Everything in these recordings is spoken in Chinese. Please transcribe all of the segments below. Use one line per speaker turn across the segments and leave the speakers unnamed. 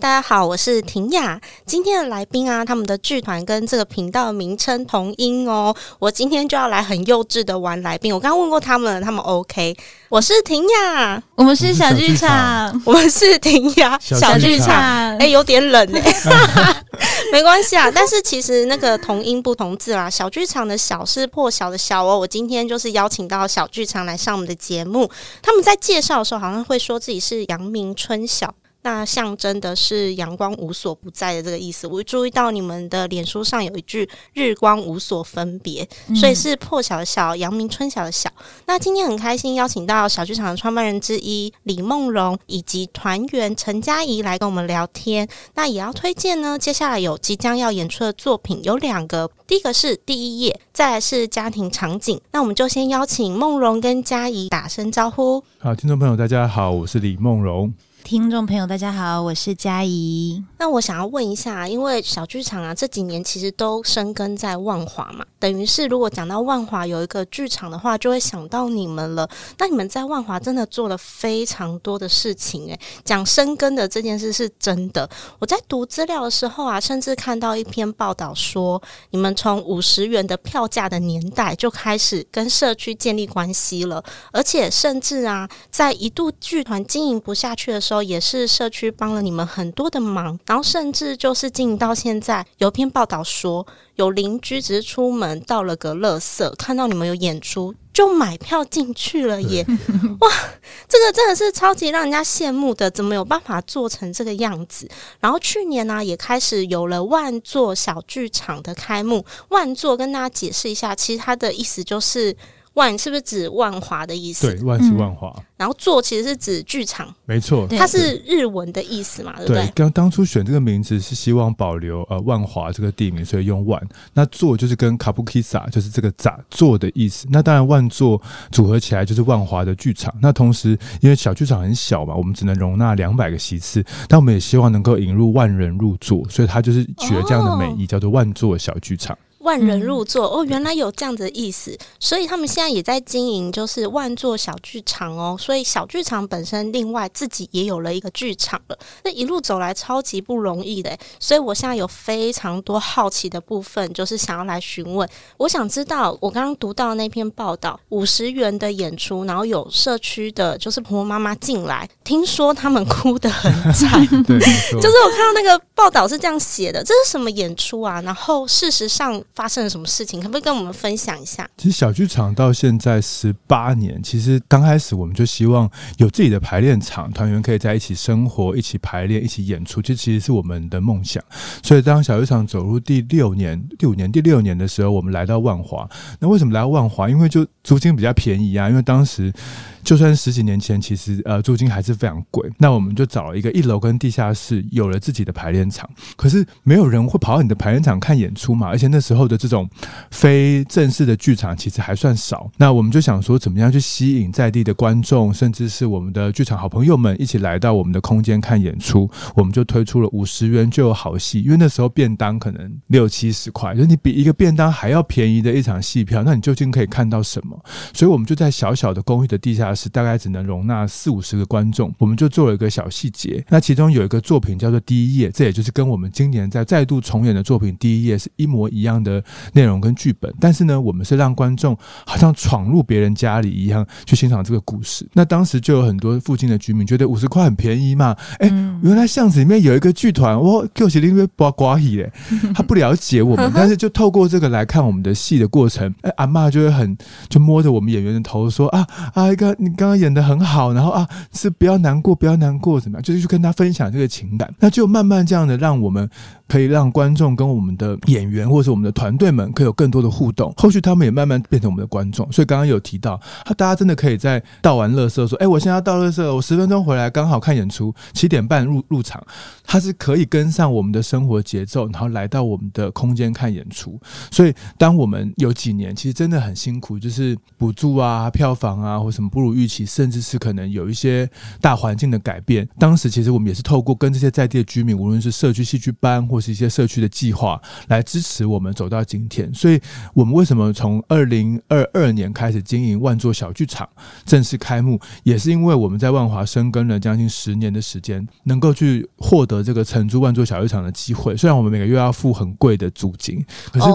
嗨，大家好，我是婷雅。今天的来宾啊，他们的剧团跟这个频道名称同音哦。我今天就要来很幼稚的玩来宾。我刚刚问过他们，他们 OK。我是婷雅，
我们是小剧场，
我们是婷雅小剧场。哎、欸，有点冷哎、欸，没关系啊。但是其实那个同音不同字啦，小剧场的小是破晓的小哦。我今天就是邀请到小剧场来上我们的节目。他们在介绍的时候，好像会说自己是阳明春晓。那象征的是阳光无所不在的这个意思。我注意到你们的脸书上有一句“日光无所分别”，所以是破晓的晓，阳明春晓的晓。那今天很开心邀请到小剧场的创办人之一李梦荣以及团员陈佳怡来跟我们聊天。那也要推荐呢，接下来有即将要演出的作品有两个，第一个是第一页，再来是家庭场景。那我们就先邀请梦荣跟佳怡打声招呼。
好，听众朋友大家好，我是李梦蓉。
听众朋友，大家好，我是佳怡。
那我想要问一下，因为小剧场啊这几年其实都生根在万华嘛，等于是如果讲到万华有一个剧场的话，就会想到你们了。那你们在万华真的做了非常多的事情，诶，讲生根的这件事是真的。我在读资料的时候啊，甚至看到一篇报道说，你们从五十元的票价的年代就开始跟社区建立关系了，而且甚至啊，在一度剧团经营不下去的时。时候也是社区帮了你们很多的忙，然后甚至就是经营到现在，有篇报道说，有邻居只是出门倒了个垃圾，看到你们有演出就买票进去了耶！哇，这个真的是超级让人家羡慕的，怎么有办法做成这个样子？然后去年呢、啊，也开始有了万座小剧场的开幕。万座跟大家解释一下，其实它的意思就是。万是不是指万华的意思？
对，万是万华。
然后座其实是指剧场，
没错，
它是日文的意思嘛，对不对？
刚当初选这个名字是希望保留呃万华这个地名，所以用万。那座就是跟卡布基萨就是这个咋座的意思。那当然万座组合起来就是万华的剧场。那同时因为小剧场很小嘛，我们只能容纳两百个席次，但我们也希望能够引入万人入座，所以它就是取了这样的美意，哦、叫做万座小剧场。
万人入座哦，原来有这样子的意思，所以他们现在也在经营，就是万座小剧场哦。所以小剧场本身另外自己也有了一个剧场了。那一路走来超级不容易的，所以我现在有非常多好奇的部分，就是想要来询问。我想知道，我刚刚读到那篇报道，五十元的演出，然后有社区的，就是婆婆妈妈进来，听说他们哭得很 惨，
对，
就是我看到那个报道是这样写的，这是什么演出啊？然后事实上。发生了什么事情？可不可以跟我们分享一下？
其实小剧场到现在十八年，其实刚开始我们就希望有自己的排练场，团员可以在一起生活、一起排练、一起演出，这其实是我们的梦想。所以当小剧场走入第六年、第五年、第六年的时候，我们来到万华。那为什么来到万华？因为就租金比较便宜啊。因为当时就算十几年前，其实呃租金还是非常贵。那我们就找了一个一楼跟地下室，有了自己的排练场。可是没有人会跑到你的排练场看演出嘛？而且那时候的这种非正式的剧场其实还算少。那我们就想说，怎么样去吸引在地的观众，甚至是我们的剧场好朋友们一起来到我们的空间看演出？我们就推出了五十元就有好戏，因为那时候便当可能六七十块，就是你比一个便当还要便宜的一场戏票，那你究竟可以看到什么？所以我们就在小小的公寓的地下。是大概只能容纳四五十个观众，我们就做了一个小细节。那其中有一个作品叫做《第一页》，这也就是跟我们今年在再度重演的作品《第一页》是一模一样的内容跟剧本。但是呢，我们是让观众好像闯入别人家里一样去欣赏这个故事。那当时就有很多附近的居民觉得五十块很便宜嘛？哎、欸，原来巷子里面有一个剧团，哇，就是因为刮刮戏嘞，他不了解我们，但是就透过这个来看我们的戏的过程，哎、欸，阿妈就会很就摸着我们演员的头说啊啊一个。你刚刚演得很好，然后啊，是不要难过，不要难过，怎么样？就是去跟他分享这个情感，那就慢慢这样的让我们可以让观众跟我们的演员或者是我们的团队们可以有更多的互动。后续他们也慢慢变成我们的观众。所以刚刚有提到，他大家真的可以在倒完垃圾说：“哎，我现在要倒垃圾，我十分钟回来刚好看演出，七点半入入场。”他是可以跟上我们的生活节奏，然后来到我们的空间看演出。所以当我们有几年其实真的很辛苦，就是补助啊、票房啊或什么不如。如预期，甚至是可能有一些大环境的改变。当时其实我们也是透过跟这些在地的居民，无论是社区戏剧班或是一些社区的计划，来支持我们走到今天。所以，我们为什么从二零二二年开始经营万座小剧场正式开幕，也是因为我们在万华深耕了将近十年的时间，能够去获得这个承租万座小剧场的机会。虽然我们每个月要付很贵的租金，可是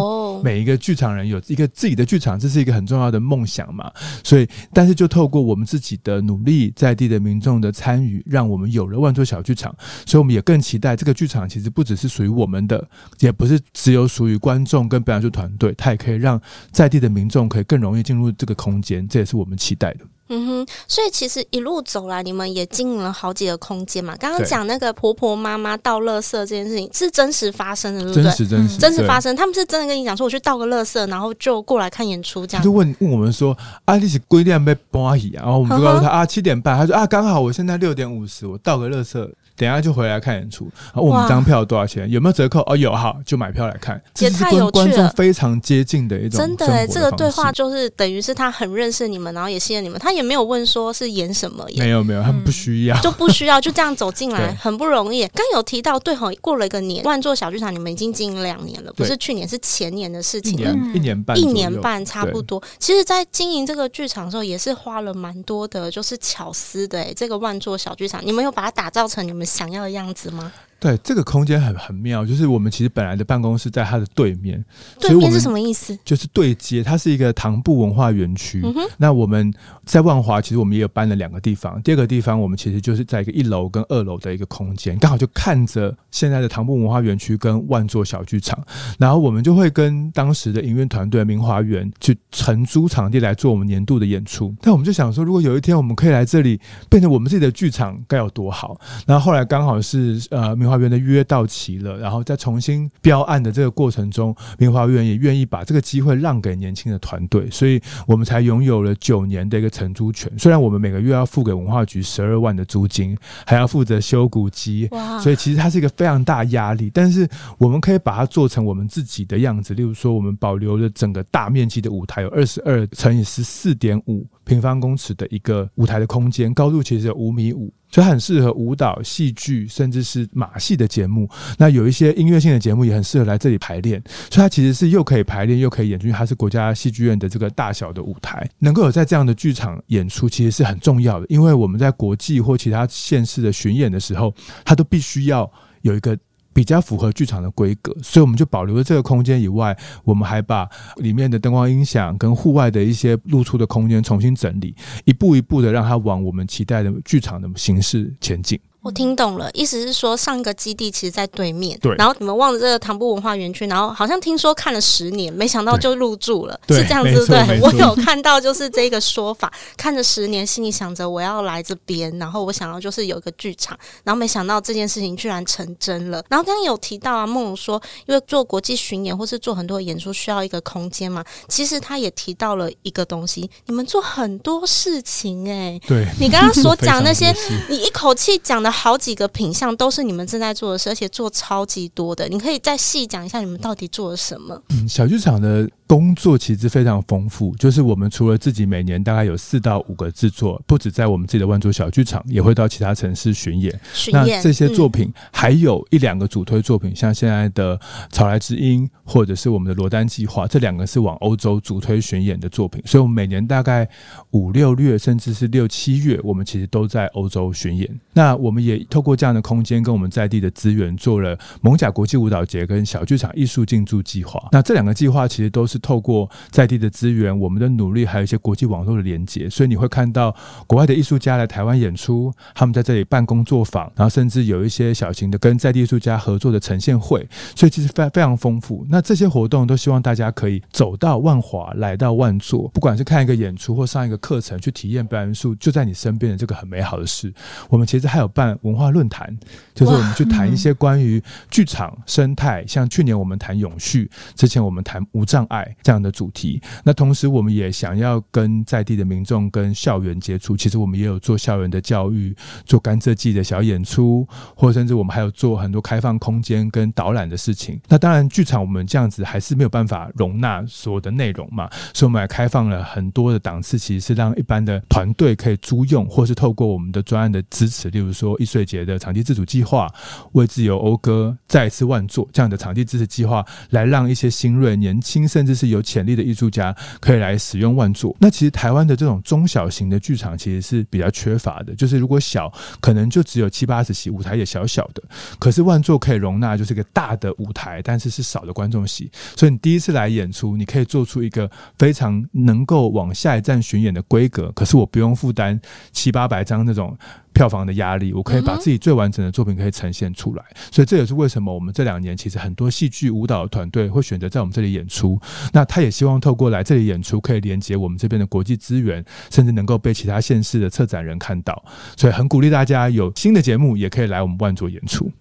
每一个剧场人有一个自己的剧场，这是一个很重要的梦想嘛。所以，但是就透过我们自己的努力，在地的民众的参与，让我们有了万座小剧场。所以，我们也更期待这个剧场其实不只是属于我们的，也不是只有属于观众跟表演艺术团队，它也可以让在地的民众可以更容易进入这个空间。这也是我们期待的。
嗯哼，所以其实一路走来，你们也经营了好几个空间嘛。刚刚讲那个婆婆妈妈倒垃圾这件事情是真实发生的，对不对？
真实真实
真实发生，他们是真的跟你讲说，我去倒个垃圾，然后就过来看演出，这样。
就问问我们说，啊，你是几点被搬去啊？然后我们就告诉他啊，七点半。他说啊，刚好我现在六点五十，我倒个垃圾。等一下就回来看演出，啊我们张票多少钱？有没有折扣？哦，有，好，就买票来看。
也太有趣了，
观众非常接近的一种的
真的哎，这个对话就是等于是他很认识你们，然后也信任你们，他也没有问说是演什么，
没有没有，他们不需要，
就不需要就这样走进来，很不容易。刚有提到对吼，过了一个年，万座小剧场你们已经经营两年了，不是去年，是前年的事情了，
一年半，
一年半差不多。其实，在经营这个剧场的时候，也是花了蛮多的，就是巧思的。哎，这个万座小剧场，你们有把它打造成你们想要的样子吗？
对，这个空间很很妙，就是我们其实本来的办公室在它的对面，
对面是什么意思？
就是对接，它是一个唐布文化园区。嗯、那我们在万华，其实我们也有搬了两个地方。第二个地方，我们其实就是在一个一楼跟二楼的一个空间，刚好就看着现在的唐布文化园区跟万座小剧场。然后我们就会跟当时的营运团队明华园去承租场地来做我们年度的演出。但我们就想说，如果有一天我们可以来这里变成我们自己的剧场，该有多好！然后后来刚好是呃明华。园的约到期了，然后在重新标案的这个过程中，明华园也愿意把这个机会让给年轻的团队，所以我们才拥有了九年的一个承租权。虽然我们每个月要付给文化局十二万的租金，还要负责修古迹，所以其实它是一个非常大压力。但是我们可以把它做成我们自己的样子，例如说，我们保留了整个大面积的舞台，有二十二乘以十四点五平方公尺的一个舞台的空间，高度其实有五米五。所以很适合舞蹈、戏剧，甚至是马戏的节目。那有一些音乐性的节目也很适合来这里排练。所以它其实是又可以排练，又可以演出。因为它是国家戏剧院的这个大小的舞台，能够有在这样的剧场演出，其实是很重要的。因为我们在国际或其他县市的巡演的时候，它都必须要有一个。比较符合剧场的规格，所以我们就保留了这个空间以外，我们还把里面的灯光音响跟户外的一些露出的空间重新整理，一步一步的让它往我们期待的剧场的形式前进。
我听懂了，意思是说上一个基地其实在对面，
对。
然后你们望着这个唐布文化园区，然后好像听说看了十年，没想到就入住了，是这样子对？我有看到就是这个说法，看着十年，心里想着我要来这边，然后我想要就是有一个剧场，然后没想到这件事情居然成真了。然后刚刚有提到啊，梦龙说，因为做国际巡演或是做很多演出需要一个空间嘛，其实他也提到了一个东西，你们做很多事情哎、欸，
对，
你刚刚所 讲那些，你一口气讲的。好几个品相都是你们正在做的事，而且做超级多的。你可以再细讲一下，你们到底做了什么？
嗯，小剧场的。工作其实非常丰富，就是我们除了自己每年大概有四到五个制作，不止在我们自己的万座小剧场，也会到其他城市巡演。
巡演，
那这些作品还有一两个主推作品，嗯、像现在的《草来之音》或者是我们的罗丹计划，这两个是往欧洲主推巡演的作品。所以，我们每年大概五六月，甚至是六七月，我们其实都在欧洲巡演。那我们也透过这样的空间，跟我们在地的资源，做了蒙甲国际舞蹈节跟小剧场艺术进驻计划。那这两个计划其实都是。透过在地的资源，我们的努力，还有一些国际网络的连接，所以你会看到国外的艺术家来台湾演出，他们在这里办工作坊，然后甚至有一些小型的跟在地艺术家合作的呈现会，所以其实非非常丰富。那这些活动都希望大家可以走到万华，来到万座，不管是看一个演出或上一个课程，去体验表演艺术，就在你身边的这个很美好的事。我们其实还有办文化论坛，就是我们去谈一些关于剧场生态，像去年我们谈永续，之前我们谈无障碍。这样的主题。那同时，我们也想要跟在地的民众跟校园接触。其实我们也有做校园的教育，做甘蔗季的小演出，或甚至我们还有做很多开放空间跟导览的事情。那当然，剧场我们这样子还是没有办法容纳所有的内容嘛，所以我们还开放了很多的档次，其实是让一般的团队可以租用，或是透过我们的专案的支持，例如说易碎节的场地自主计划，为自由讴歌再次万座这样的场地支持计划，来让一些新锐、年轻甚至是有潜力的艺术家可以来使用万座。那其实台湾的这种中小型的剧场其实是比较缺乏的，就是如果小，可能就只有七八十席，舞台也小小的。可是万座可以容纳就是一个大的舞台，但是是少的观众席。所以你第一次来演出，你可以做出一个非常能够往下一站巡演的规格。可是我不用负担七八百张那种。票房的压力，我可以把自己最完整的作品可以呈现出来，所以这也是为什么我们这两年其实很多戏剧舞蹈团队会选择在我们这里演出。那他也希望透过来这里演出，可以连接我们这边的国际资源，甚至能够被其他县市的策展人看到。所以很鼓励大家有新的节目也可以来我们万卓演出。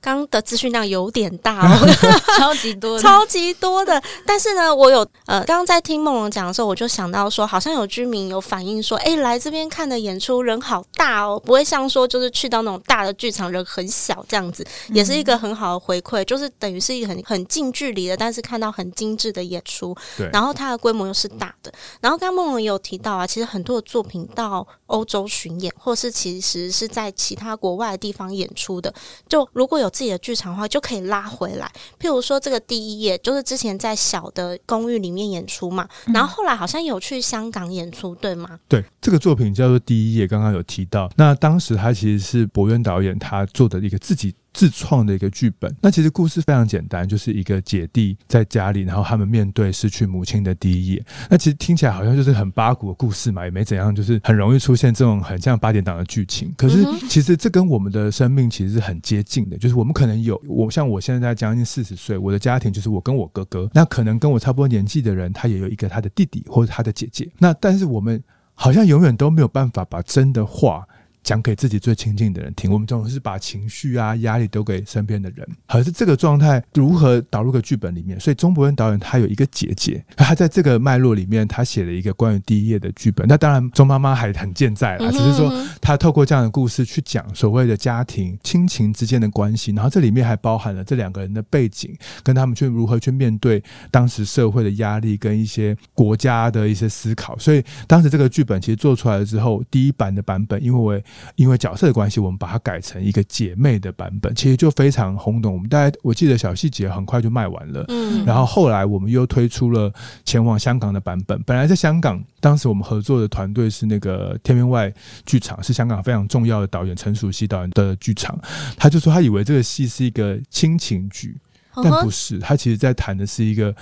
刚的资讯量有点大哦，
超级多，
超级多的。但是呢，我有呃，刚刚在听梦龙讲的时候，我就想到说，好像有居民有反映说，哎，来这边看的演出人好大哦，不会像说就是去到那种大的剧场人很小这样子，也是一个很好的回馈，就是等于是一个很很近距离的，但是看到很精致的演出。对。然后它的规模又是大的。然后刚刚梦龙也有提到啊，其实很多的作品到欧洲巡演，或是其实是在其他国外的地方演出的，就如果有。自己的剧场的话就可以拉回来，譬如说这个第一页就是之前在小的公寓里面演出嘛，然后后来好像有去香港演出，对吗？
对，这个作品叫做《第一页》，刚刚有提到，那当时他其实是博渊导演他做的一个自己。自创的一个剧本，那其实故事非常简单，就是一个姐弟在家里，然后他们面对失去母亲的第一页。那其实听起来好像就是很八股的故事嘛，也没怎样，就是很容易出现这种很像八点档的剧情。可是其实这跟我们的生命其实是很接近的，就是我们可能有我像我现在将近四十岁，我的家庭就是我跟我哥哥，那可能跟我差不多年纪的人，他也有一个他的弟弟或者他的姐姐。那但是我们好像永远都没有办法把真的话。讲给自己最亲近的人听，我们总是把情绪啊、压力都给身边的人。可是这个状态如何导入个剧本里面？所以钟伯恩导演他有一个姐姐，他在这个脉络里面，他写了一个关于第一页的剧本。那当然，钟妈妈还很健在啦，只是说他透过这样的故事去讲所谓的家庭亲情之间的关系，然后这里面还包含了这两个人的背景，跟他们去如何去面对当时社会的压力跟一些国家的一些思考。所以当时这个剧本其实做出来了之后，第一版的版本，因为我。因为角色的关系，我们把它改成一个姐妹的版本，其实就非常轰动。我们大概我记得小细节很快就卖完了，嗯，然后后来我们又推出了前往香港的版本。本来在香港，当时我们合作的团队是那个天边外剧场，是香港非常重要的导演陈淑熙导演的剧场。他就说他以为这个戏是一个亲情剧。但不是，他其实在谈的是一个，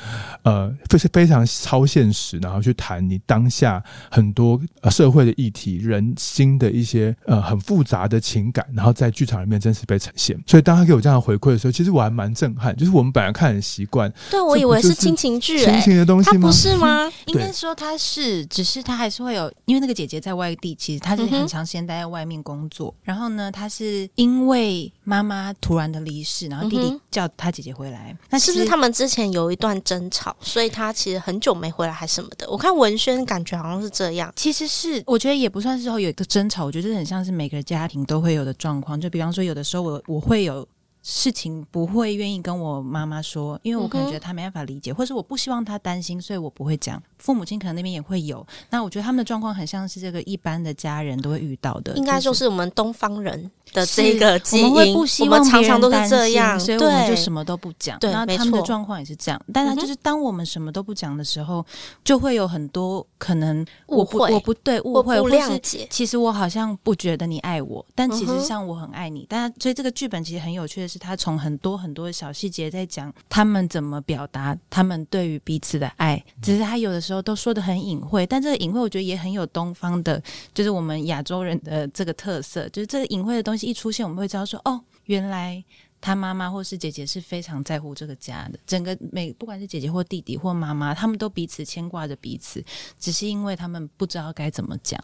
呃，非非常超现实，然后去谈你当下很多呃社会的议题、人心的一些呃很复杂的情感，然后在剧场里面真实被呈现。所以当他给我这样的回馈的时候，其实我还蛮震撼。就是我们本来看很习惯，
对，我以为是亲情剧，
亲情的东西吗？
他不是吗？
嗯、应该说他是，只是他还是会有，因为那个姐姐在外地，其实她是很长时间待在外面工作。嗯、然后呢，她是因为妈妈突然的离世，然后弟弟叫他姐姐回来，嗯、那是不是？
他们之前有一段争吵，所以他其实很久没回来，还什么的。我看文轩感觉好像是这样，
其实是我觉得也不算是说有一个争吵，我觉得很像是每个家庭都会有的状况。就比方说，有的时候我我会有。事情不会愿意跟我妈妈说，因为我可能觉得她没办法理解，或是我不希望她担心，所以我不会讲。父母亲可能那边也会有，那我觉得他们的状况很像是这个一般的家人都会遇到的，
应该就是我们东方人的这个基因，
我们会不希望常常都是这样，
所以
我们就什么都不讲。
对，
那他们的状况也是这样，但是就是当我们什么都不讲的时候，就会有很多可能我会我不对误会
不谅解。
其实我好像不觉得你爱我，但其实像我很爱你。但所以这个剧本其实很有趣的是，他从很多。很多小细节在讲他们怎么表达他们对于彼此的爱，只是他有的时候都说的很隐晦，但这个隐晦我觉得也很有东方的，就是我们亚洲人的这个特色，就是这个隐晦的东西一出现，我们会知道说，哦，原来他妈妈或是姐姐是非常在乎这个家的，整个每不管是姐姐或弟弟或妈妈，他们都彼此牵挂着彼此，只是因为他们不知道该怎么讲。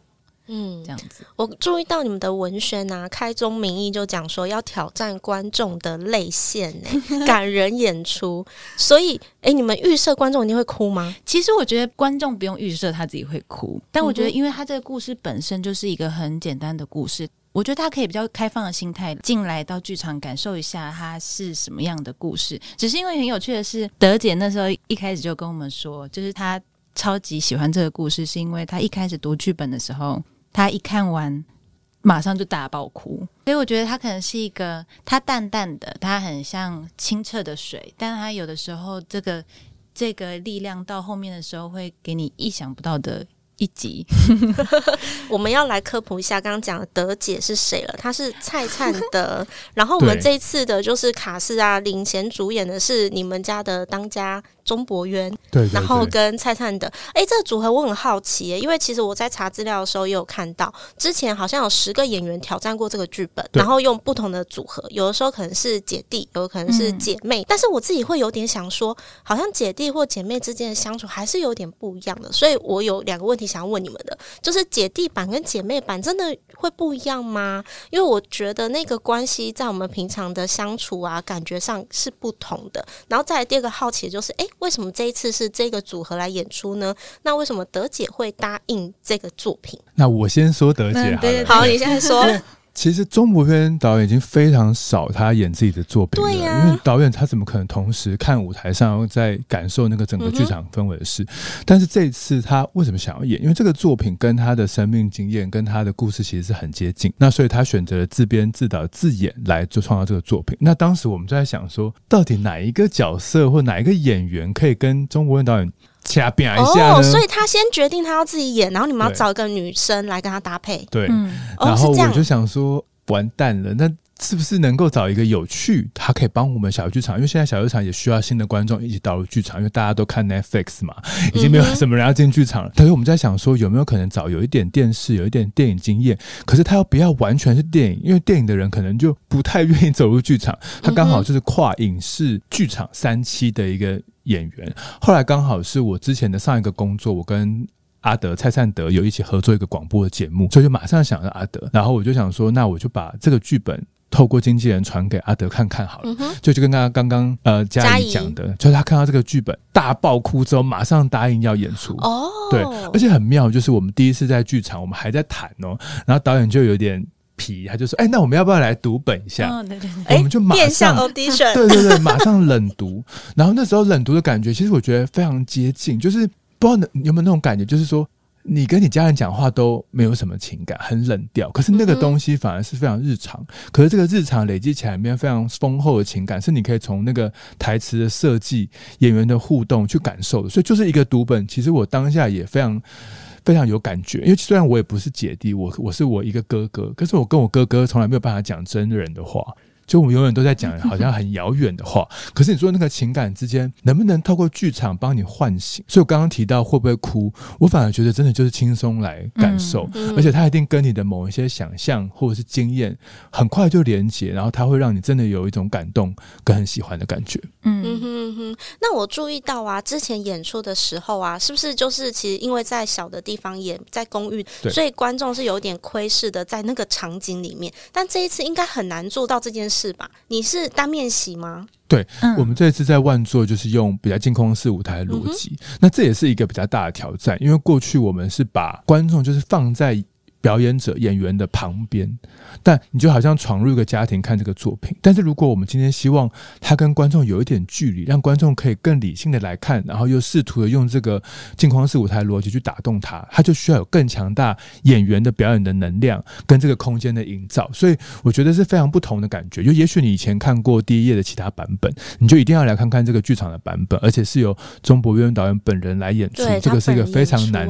嗯，这样子。
我注意到你们的文宣啊，开宗明义就讲说要挑战观众的泪腺，哎，感人演出。所以，哎、欸，你们预设观众一定会哭吗？
其实我觉得观众不用预设他自己会哭，但我觉得，因为他这个故事本身就是一个很简单的故事。我觉得他可以比较开放的心态进来到剧场感受一下它是什么样的故事。只是因为很有趣的是，德姐那时候一开始就跟我们说，就是她超级喜欢这个故事，是因为他一开始读剧本的时候，他一看完马上就大爆哭。所以我觉得他可能是一个，他淡淡的，他很像清澈的水，但他有的时候这个这个力量到后面的时候会给你意想不到的。一集，
我们要来科普一下，刚刚讲的德姐是谁了？她是蔡灿德。然后我们这一次的就是卡斯啊，领衔主演的是你们家的当家。钟博渊，
对，对，对，
然后跟蔡灿的，哎，这个组合我很好奇耶，因为其实我在查资料的时候也有看到，之前好像有十个演员挑战过这个剧本，然后用不同的组合，有的时候可能是姐弟，有的可能是姐妹，嗯，但是我自己会有点想说，好像姐弟或姐妹之间的相处还是有点不一样的，所以我有两个问题想要问你们的，就是姐弟版跟姐妹版真的会不一样吗？因为我觉得那个关系在我们平常的相处啊，感觉上是不同的。然后再来第二个好奇的就是，哎。为什么这一次是这个组合来演出呢？那为什么德姐会答应这个作品？
那我先说德姐好了，
嗯、对对对好，你现在说。
其实钟博渊导演已经非常少他演自己的作品了，对啊、因为导演他怎么可能同时看舞台上在感受那个整个剧场氛围的事？嗯、但是这一次他为什么想要演？因为这个作品跟他的生命经验、跟他的故事其实是很接近，那所以他选择了自编自导自演来做创造这个作品。那当时我们就在想说，到底哪一个角色或哪一个演员可以跟钟博渊导演？掐变一下
哦，所以他先决定他要自己演，然后你们要找一个女生来跟他搭配。
对，然后我就想说，完蛋了，那是不是能够找一个有趣，他可以帮我们小剧场？因为现在小剧场也需要新的观众一起导入剧场，因为大家都看 Netflix 嘛，已经没有什么人要进剧场了。但是我们在想说，有没有可能找有一点电视、有一点电影经验，可是他又不要完全是电影，因为电影的人可能就不太愿意走入剧场。他刚好就是跨影视剧场三期的一个。演员，后来刚好是我之前的上一个工作，我跟阿德蔡善德有一起合作一个广播的节目，所以就马上想到阿德，然后我就想说，那我就把这个剧本透过经纪人传给阿德看看好了，嗯、就就跟他刚刚呃佳怡讲的，就是他看到这个剧本大爆哭之后，马上答应要演出哦，对，而且很妙，就是我们第一次在剧场，我们还在谈哦，然后导演就有点。皮，他就说：“哎、欸，那我们要不要来读本一下？”哦、对对对，我们就马上 audition，对对对，马上冷读。然后那时候冷读的感觉，其实我觉得非常接近，就是不知道你有没有那种感觉，就是说你跟你家人讲话都没有什么情感，很冷调。可是那个东西反而是非常日常。嗯、可是这个日常累积起来，里面非常丰厚的情感，是你可以从那个台词的设计、演员的互动去感受的。所以就是一个读本，其实我当下也非常。非常有感觉，因为虽然我也不是姐弟，我我是我一个哥哥，可是我跟我哥哥从来没有办法讲真人的话。就我们永远都在讲好像很遥远的话，可是你说那个情感之间能不能透过剧场帮你唤醒？所以我刚刚提到会不会哭，我反而觉得真的就是轻松来感受，嗯、而且它一定跟你的某一些想象或者是经验很快就连接，然后它会让你真的有一种感动跟很喜欢的感觉。
嗯哼嗯哼。那我注意到啊，之前演出的时候啊，是不是就是其实因为在小的地方演，在公寓，对所以观众是有点窥视的在那个场景里面，但这一次应该很难做到这件事。是吧？你是单面洗吗？
对，嗯、我们这次在万座就是用比较净空式舞台的逻辑，嗯、那这也是一个比较大的挑战，因为过去我们是把观众就是放在。表演者演员的旁边，但你就好像闯入一个家庭看这个作品。但是如果我们今天希望他跟观众有一点距离，让观众可以更理性的来看，然后又试图的用这个镜框式舞台逻辑去打动他，他就需要有更强大演员的表演的能量跟这个空间的营造。所以我觉得是非常不同的感觉。就也许你以前看过第一页的其他版本，你就一定要来看看这个剧场的版本，而且是由钟博渊导演本人来演出，这个是一个非常难。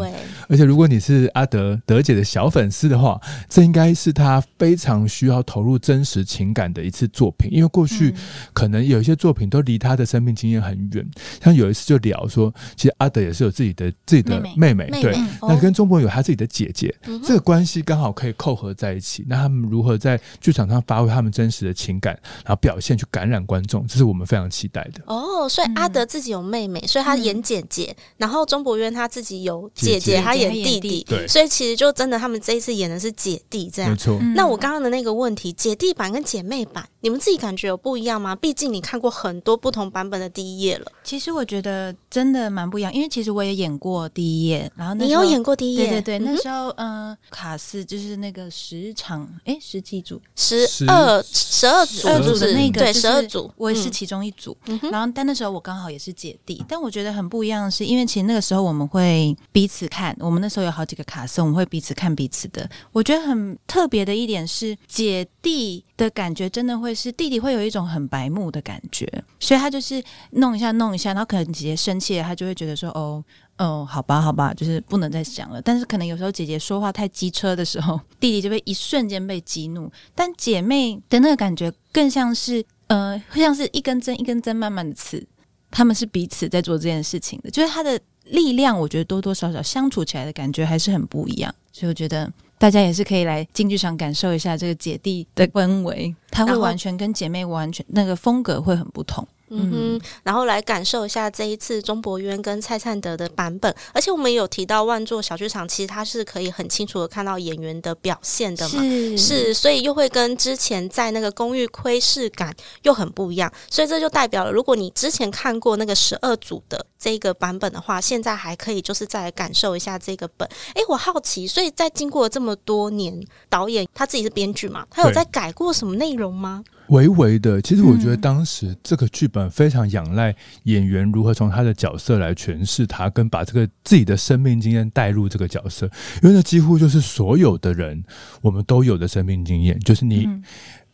而且如果你是阿德德姐的小粉。粉丝的话，这应该是他非常需要投入真实情感的一次作品，因为过去可能有一些作品都离他的生命经验很远。像有一次就聊说，其实阿德也是有自己的自己的妹妹，对，那跟钟博有他自己的姐姐，这个关系刚好可以扣合在一起。那他们如何在剧场上发挥他们真实的情感，然后表现去感染观众，这是我们非常期待的。
哦，所以阿德自己有妹妹，所以他演姐姐，然后钟博渊他自己有姐姐，他演弟弟，对，所以其实就真的他们这。这一次演的是姐弟，这样
没错。
那我刚刚的那个问题，姐弟版跟姐妹版，你们自己感觉有不一样吗？毕竟你看过很多不同版本的第一页了。
其实我觉得真的蛮不一样，因为其实我也演过第一页，然后
你有演过第一页？
对对对，那时候嗯、呃，卡斯就是那个十场，哎，十几组，
十二十二组，
十二组的那个，
对，十二组，
我也是其中一组。
嗯、
然后但那时候我刚好也是姐弟，但我觉得很不一样的是，因为其实那个时候我们会彼此看，我们那时候有好几个卡司，我们会彼此看彼此的。我觉得很特别的一点是，姐弟的感觉真的会是弟弟会有一种很白目的感觉，所以他就是弄一下弄一下，然后可能姐姐生气了，他就会觉得说哦哦，好吧好吧，就是不能再讲了。但是可能有时候姐姐说话太机车的时候，弟弟就会一瞬间被激怒。但姐妹的那个感觉更像是呃，像是一根针一根针慢慢的刺，他们是彼此在做这件事情的，就是他的力量，我觉得多多少少相处起来的感觉还是很不一样，所以我觉得。大家也是可以来进剧场感受一下这个姐弟的氛围，它会完全跟姐妹完全那个风格会很不同。
嗯哼，然后来感受一下这一次钟博渊跟蔡灿德的版本，而且我们有提到万座小剧场，其实它是可以很清楚的看到演员的表现的嘛，是，是，所以又会跟之前在那个公寓窥视感又很不一样，所以这就代表了，如果你之前看过那个十二组的这个版本的话，现在还可以就是再来感受一下这个本。哎，我好奇，所以在经过这么多年，导演他自己是编剧嘛，他有在改过什么内容吗？
微微的，其实我觉得当时这个剧本非常仰赖演员如何从他的角色来诠释他，跟把这个自己的生命经验带入这个角色，因为那几乎就是所有的人我们都有的生命经验，就是你。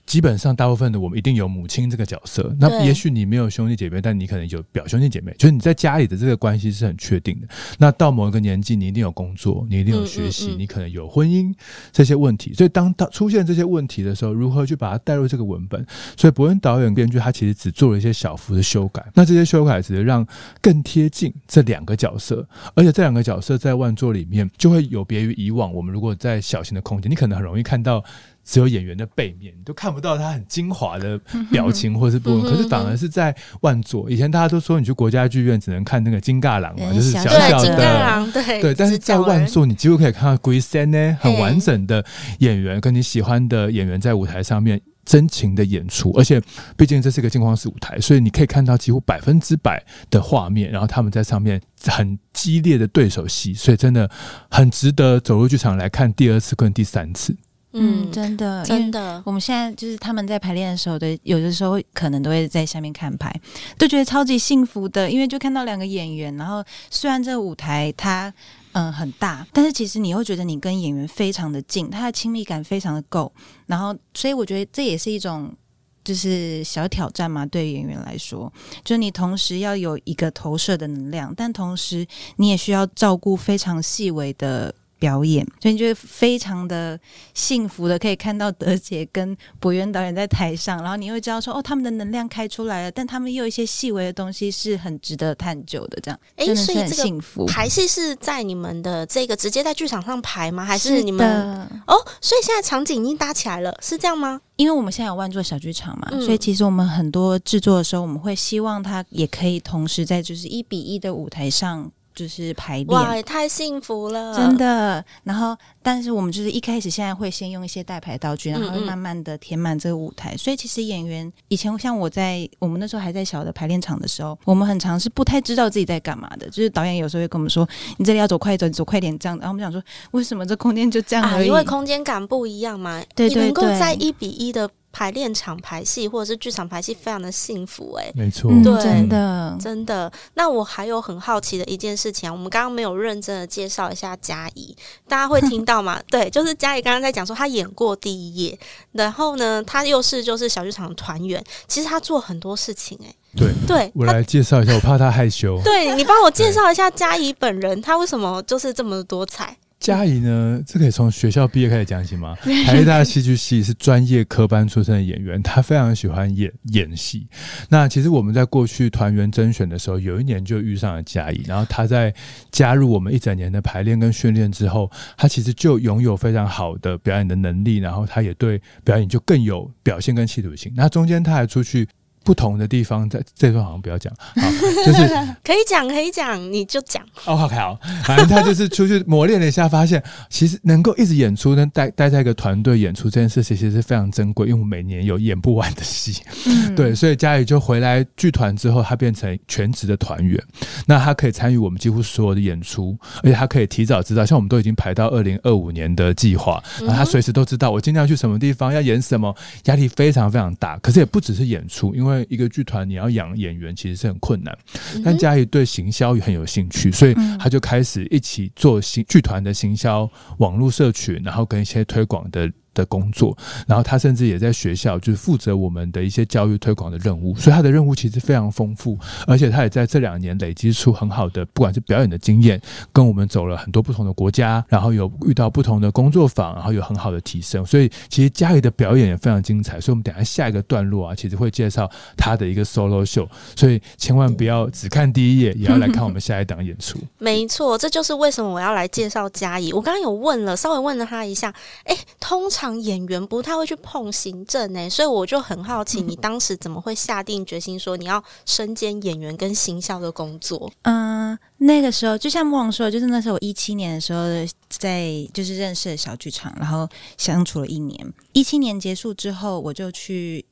基本上，大部分的我们一定有母亲这个角色。那也许你没有兄弟姐妹，但你可能有表兄弟姐妹。就是你在家里的这个关系是很确定的。那到某一个年纪，你一定有工作，你一定有学习，你可能有婚姻这些问题。所以，当他出现这些问题的时候，如何去把它带入这个文本？所以，伯恩导演、编剧他其实只做了一些小幅的修改。那这些修改只是让更贴近这两个角色，而且这两个角色在万座里面就会有别于以往。我们如果在小型的空间，你可能很容易看到。只有演员的背面，你都看不到他很精华的表情或是部分。可是反而是在万座，以前大家都说你去国家剧院只能看那个金尬郎嘛，就是小小的，
对
对。但是在万座，你几乎可以看到规身呢很完整的演员，跟你喜欢的演员在舞台上面真情的演出。而且毕竟这是一个镜框式舞台，所以你可以看到几乎百分之百的画面，然后他们在上面很激烈的对手戏，所以真的很值得走入剧场来看第二次跟第三次。
嗯，真的，
真的。
我们现在就是他们在排练的时候，对，有的时候可能都会在下面看牌，都觉得超级幸福的，因为就看到两个演员。然后虽然这个舞台它嗯很大，但是其实你会觉得你跟演员非常的近，他的亲密感非常的够。然后，所以我觉得这也是一种就是小挑战嘛，对于演员来说，就你同时要有一个投射的能量，但同时你也需要照顾非常细微的。表演，所以你觉得非常的幸福的，可以看到德姐跟博渊导演在台上，然后你会知道说，哦，他们的能量开出来了，但他们又有一些细微的东西是很值得探究的，这样，哎，真的是很幸福。
排戏是在你们的这个直接在剧场上排吗？还是你们？哦，所以现在场景已经搭起来了，是这样吗？
因为我们现在有万座小剧场嘛，嗯、所以其实我们很多制作的时候，我们会希望它也可以同时在就是一比一的舞台上。就是排练，
哇，也太幸福了，
真的。然后，但是我们就是一开始现在会先用一些代排道具，然后慢慢的填满这个舞台。嗯嗯，所以，其实演员以前像我在我们那时候还在小的排练场的时候，我们很常是不太知道自己在干嘛的。就是导演有时候会跟我们说：“你这里要走快一点，走快点。”这样。然后我们想说：“为什么这空间就这样而已？”啊，
因为空间感不一样嘛。对对对，你能够在一比一的。排练场排戏或者是剧场排戏，非常的幸福哎、欸，
没错，
对，
真的
真的。那我还有很好奇的一件事情啊，我们刚刚没有认真的介绍一下佳怡，大家会听到吗？对，就是佳怡刚刚在讲说她演过第一页，然后呢，她又是就是小剧场团员，其实她做很多事情哎、欸，
对
对，
我来介绍一下，我怕她害羞，
对，你帮我介绍一下佳怡本人，她为什么就是这么多彩？
佳怡呢，这可以从学校毕业开始讲起吗？台大戏剧系是专业科班出身的演员，他非常喜欢演演戏。那其实我们在过去团员甄选的时候，有一年就遇上了嘉怡，然后他在加入我们一整年的排练跟训练之后，他其实就拥有非常好的表演的能力，然后他也对表演就更有表现跟企图心。那中间他还出去不同的地方，在这段好像不要讲，好，就是
可以讲，可以讲，你就讲。
哦，OK，好，反正他就是出去磨练了一下，发现其实能够一直演出，能待待在一个团队演出这件事，其实是非常珍贵，因为我每年有演不完的戏，嗯、对，所以家里就回来剧团之后，他变成全职的团员，那他可以参与我们几乎所有的演出，而且他可以提早知道，像我们都已经排到二零二五年的计划，然后他随时都知道我今天要去什么地方，要演什么，压力非常非常大。可是也不只是演出，因为一个剧团你要养演员其实是很困难，但嘉怡对行销也很有兴趣，所以他就开始一起做行剧团的行销、网络社群，然后跟一些推广的。的工作，然后他甚至也在学校，就是负责我们的一些教育推广的任务，所以他的任务其实非常丰富，而且他也在这两年累积出很好的，不管是表演的经验，跟我们走了很多不同的国家，然后有遇到不同的工作坊，然后有很好的提升，所以其实家里的表演也非常精彩，所以我们等下下一个段落啊，其实会介绍他的一个 solo show，所以千万不要只看第一页，也要来看我们下一档演出。
没错，这就是为什么我要来介绍嘉怡。我刚刚有问了，稍微问了他一下，哎，通常。演员不太会去碰行政呢、欸，所以我就很好奇，你当时怎么会下定决心说你要身兼演员跟行销的工作？
嗯、呃，那个时候就像莫王说的，就是那时候我一七年的时候在就是认识了小剧场，然后相处了一年。一七年结束之后，我就去。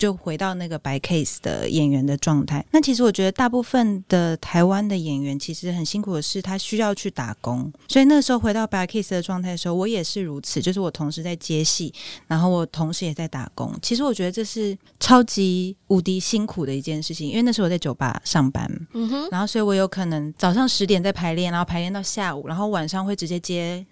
就回到那个白 case 的演员的状态。那其实我觉得大部分的台湾的演员其实很辛苦的是，他需要去打工。所以那时候回到白 case 的状态的时候，我也是如此。就是我同时在接戏，然后我同时也在打工。其实我觉得这是超级无敌辛苦的一件事情，因为那时候我在酒吧上班，嗯哼，然后所以我有可能早上十点在排练，然后排练到下午，然后晚上会直接接。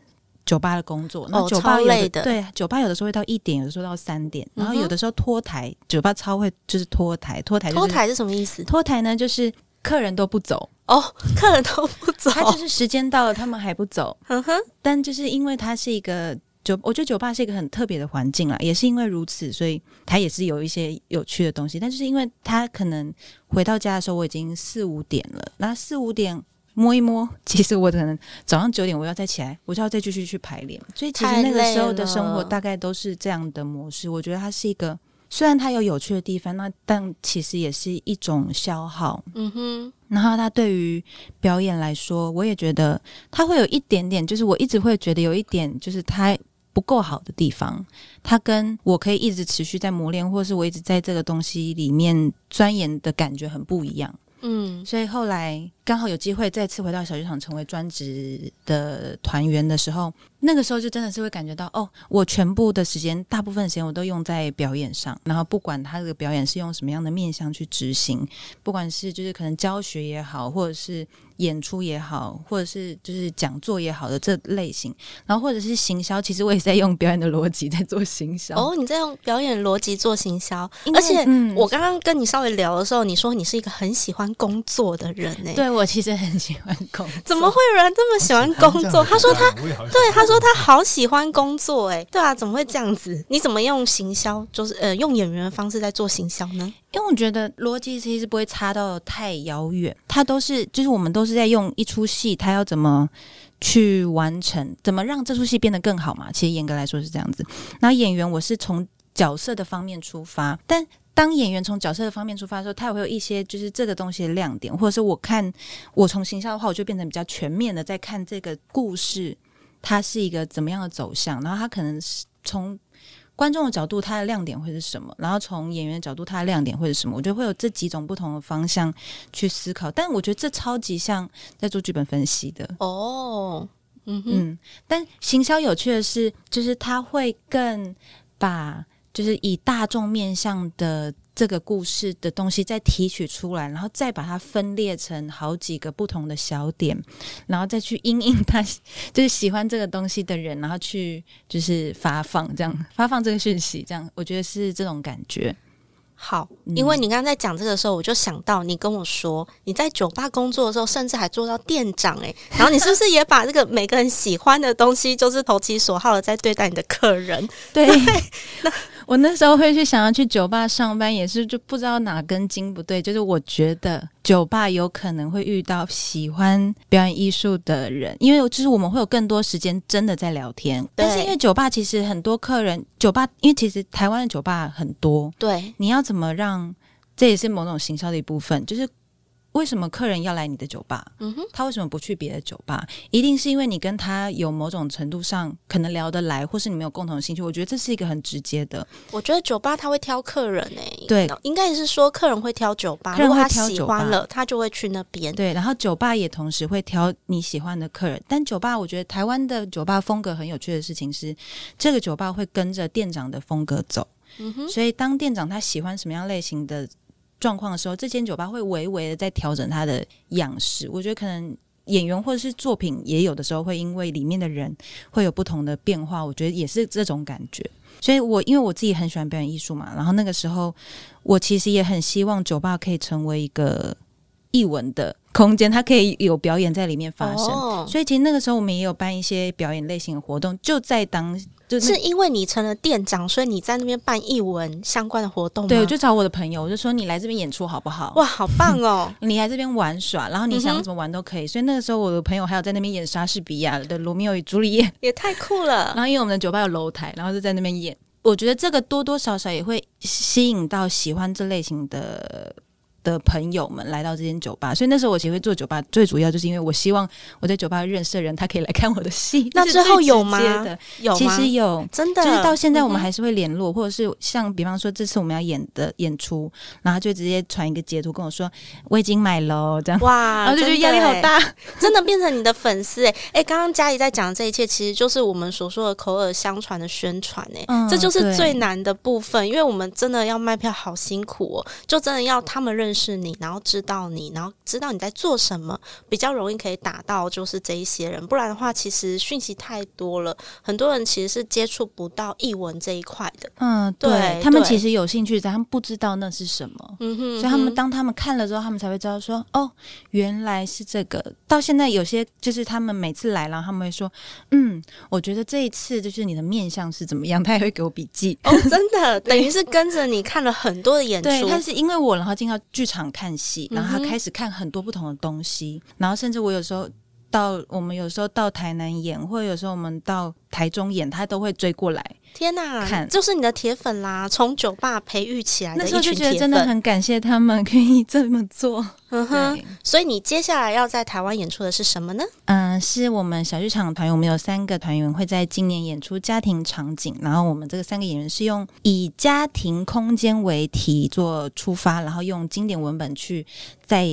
酒吧的工作，那酒吧有的、哦、累的，对，酒吧有的时候会到一点，有的时候到三点，然后有的时候拖台，酒吧超会就是拖台，拖台、就是、拖
台是什么意思？
拖台呢，就是客人都不走
哦，客人都不走，
他就是时间到了，他们还不走。嗯哼，但就是因为它是一个酒，我觉得酒吧是一个很特别的环境啦，也是因为如此，所以它也是有一些有趣的东西。但就是因为他可能回到家的时候，我已经四五点了，那四五点。摸一摸，其实我可能早上九点我要再起来，我就要再继续去排练。所以其实那个时候的生活大概都是这样的模式。我觉得它是一个，虽然它有有趣的地方，那但其实也是一种消耗。嗯哼。然后它对于表演来说，我也觉得它会有一点点，就是我一直会觉得有一点，就是它不够好的地方。它跟我可以一直持续在磨练，或是我一直在这个东西里面钻研的感觉很不一样。嗯，所以后来刚好有机会再次回到小剧场成为专职的团员的时候，那个时候就真的是会感觉到，哦，我全部的时间，大部分时间我都用在表演上，然后不管他这个表演是用什么样的面向去执行，不管是就是可能教学也好，或者是演出也好，或者是就是讲座也好的这类型，然后或者是行销，其实我也是在用表演的逻辑在做行销。
哦，你在用表演逻辑做行销，而且我刚刚跟你稍微聊的时候，你说你是一个很喜欢工作的人呢？
对，我其实很喜欢工作，
怎么会有人这么喜欢工作？他说他对他说他好喜欢工作，哎，对啊，怎么会这样子？你怎么用行销，就是呃用演员的方式在做行销呢？
因为我觉得逻辑其实不会差到太遥远，它都是就是我们都是在用一出戏，他要怎么去完成，怎么让这出戏变得更好嘛？其实严格来说是这样子。那演员我是从角色的方面出发，但当演员从角色的方面出发的时候，他也会有一些就是这个东西的亮点，或者是我看我从行销的话，我就变成比较全面的在看这个故事，它是一个怎么样的走向，然后它可能是从。观众的角度，它的亮点会是什么？然后从演员的角度，它的亮点会是什么？我觉得会有这几种不同的方向去思考。但我觉得这超级像在做剧本分析的哦。嗯哼嗯，但行销有趣的是，就是他会更把，就是以大众面向的。这个故事的东西再提取出来，然后再把它分裂成好几个不同的小点，然后再去因应他就是喜欢这个东西的人，然后去就是发放这样发放这个讯息，这样我觉得是这种感觉。
好，因为你刚刚在讲这个时候，我就想到你跟我说你在酒吧工作的时候，甚至还做到店长诶、欸，然后你是不是也把这个每个人喜欢的东西，就是投其所好的在对待你的客人？
对，那。我那时候会去想要去酒吧上班，也是就不知道哪根筋不对。就是我觉得酒吧有可能会遇到喜欢表演艺术的人，因为就是我们会有更多时间真的在聊天。但是因为酒吧其实很多客人，酒吧因为其实台湾的酒吧很多，
对，
你要怎么让这也是某种行销的一部分，就是。为什么客人要来你的酒吧？嗯哼，他为什么不去别的酒吧？一定是因为你跟他有某种程度上可能聊得来，或是你们有共同的兴趣。我觉得这是一个很直接的。
我觉得酒吧他会挑客人诶、欸，
对，
应该是说客人会挑酒吧，
客人会挑酒吧，
如果他喜欢了，他就会去那边。
对，然后酒吧也同时会挑你喜欢的客人。但酒吧，我觉得台湾的酒吧风格很有趣的事情是，这个酒吧会跟着店长的风格走。嗯哼，所以当店长他喜欢什么样类型的。状况的时候，这间酒吧会微微的在调整它的样式。我觉得可能演员或者是作品也有的时候会因为里面的人会有不同的变化。我觉得也是这种感觉。所以我因为我自己很喜欢表演艺术嘛，然后那个时候我其实也很希望酒吧可以成为一个艺文的空间，它可以有表演在里面发生。哦。所以其实那个时候我们也有办一些表演类型的活动，就在当。就是
因为你成了店长，所以你在那边办艺文相关的活动吗？
对，我就找我的朋友，我就说你来这边演出好不好？
哇，好棒哦！
你来这边玩耍，然后你想怎么玩都可以。嗯、所以那个时候，我的朋友还有在那边演莎士比亚的《罗密欧与朱丽叶》，
也太酷了。
然后因为我们的酒吧有楼台，然后就在那边演。我觉得这个多多少少也会吸引到喜欢这类型的。的朋友们来到这间酒吧，所以那时候我其实会做酒吧，最主要就是因为我希望我在酒吧认识的人，他可以来看我的戏。
那之后有吗？有，
其实有，
真的，
就是到现在我们还是会联络，嗯、或者是像比方说这次我们要演的演出，然后就直接传一个截图跟我说我已经买了，这样。
哇，
然后就觉得压力好大，
真的变成你的粉丝哎哎，刚刚佳怡在讲的这一切，其实就是我们所说的口耳相传的宣传哎，嗯、这就是最难的部分，因为我们真的要卖票好辛苦哦，就真的要他们认识。是你，然后知道你，然后知道你在做什么，比较容易可以打到就是这一些人。不然的话，其实讯息太多了，很多人其实是接触不到译文这一块的。
嗯，对，对他们其实有兴趣，但他们不知道那是什么。嗯哼，所以他们当他们看了之后，他们才会知道说，哦，原来是这个。到现在有些就是他们每次来了，他们会说，嗯，我觉得这一次就是你的面相是怎么样，他也会给我笔记。
哦，真的，等于是跟着你看了很多的演出。
对，但是因为我然后进到剧场看戏，然后他开始看很多不同的东西，嗯、然后甚至我有时候到我们有时候到台南演，或者有时候我们到台中演，他都会追过来。
天哪，看就是你的铁粉啦！从酒吧培育起来那时候就觉得
真的很感谢他们可以这么做。
嗯哼，所以你接下来要在台湾演出的是什么呢？
嗯，是我们小剧场团员，我们有三个团员会在今年演出家庭场景，然后我们这个三个演员是用以家庭空间为题做出发，然后用经典文本去再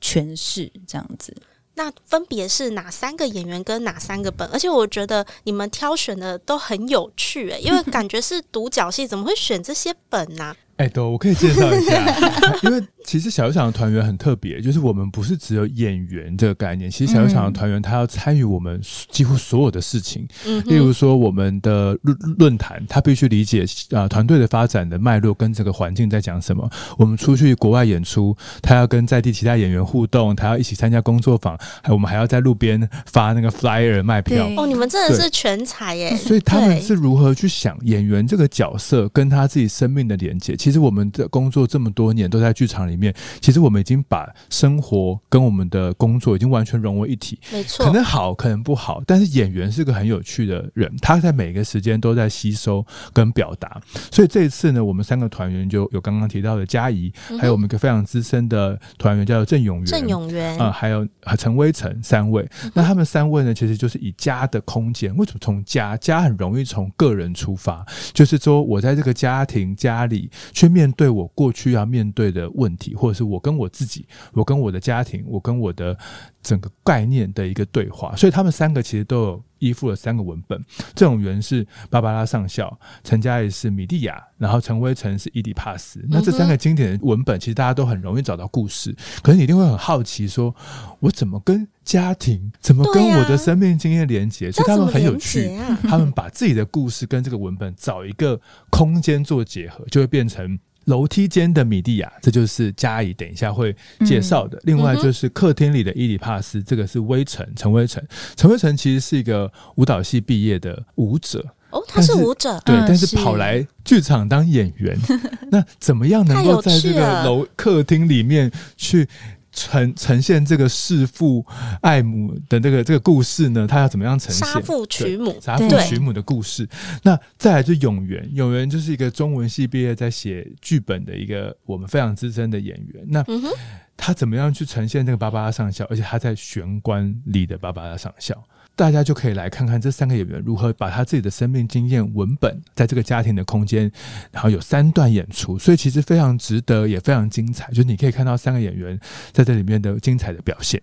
诠释这样子。
那分别是哪三个演员跟哪三个本？而且我觉得你们挑选的都很有趣诶，因为 感觉是独角戏，怎么会选这些本呢？
哎，对，我可以介绍一下，因为其实小剧场的团员很特别，就是我们不是只有演员这个概念，其实小剧场的团员他要参与我们几乎所有的事情，嗯，例如说我们的论论坛，他必须理解啊团队的发展的脉络跟这个环境在讲什么。我们出去国外演出，他要跟在地其他演员互动，他要一起参加工作坊，还我们还要在路边发那个 flyer 卖票。
哦，你们真的是全才耶！
所以他们是如何去想演员这个角色跟他自己生命的连接？其实我们的工作这么多年都在剧场里面，其实我们已经把生活跟我们的工作已经完全融为一体。
没错，
可能好，可能不好，但是演员是个很有趣的人，他在每个时间都在吸收跟表达。所以这一次呢，我们三个团员就有刚刚提到的佳仪，嗯、还有我们一个非常资深的团员叫做郑永元，
郑永元
啊，还有陈威成三位。嗯、那他们三位呢，其实就是以家的空间，为什么从家？家很容易从个人出发，就是说我在这个家庭家里去面。对我过去要面对的问题，或者是我跟我自己，我跟我的家庭，我跟我的整个概念的一个对话，所以他们三个其实都有依附了三个文本。这种原是芭芭拉上校，陈佳怡是米蒂亚，然后陈威成是伊底帕斯。那这三个经典的文本，其实大家都很容易找到故事。可是你一定会很好奇说，说我怎么跟家庭，怎么跟我的生命经验连接？所以他们很有趣，他们把自己的故事跟这个文本找一个空间做结合，就会变成。楼梯间的米蒂亚，这就是嘉怡等一下会介绍的。嗯、另外就是客厅里的伊里帕斯，这个是威成陈威成。陈威成其实是一个舞蹈系毕业的舞者
哦，他是舞者，
对，嗯、但是跑来剧场当演员，是 那怎么样能够在这个楼客厅里面去呈呈现这个弑父爱母的这个这个故事呢？他要怎么样呈现
杀父娶母、
杀父娶母的故事？那再来就永元，永元就是一个中文系毕业在写剧本的一个我们非常资深的演员。那他怎么样去呈现这个芭芭拉上校？而且他在玄关里的芭芭拉上校。大家就可以来看看这三个演员如何把他自己的生命经验文本，在这个家庭的空间，然后有三段演出，所以其实非常值得，也非常精彩。就你可以看到三个演员在这里面的精彩的表现。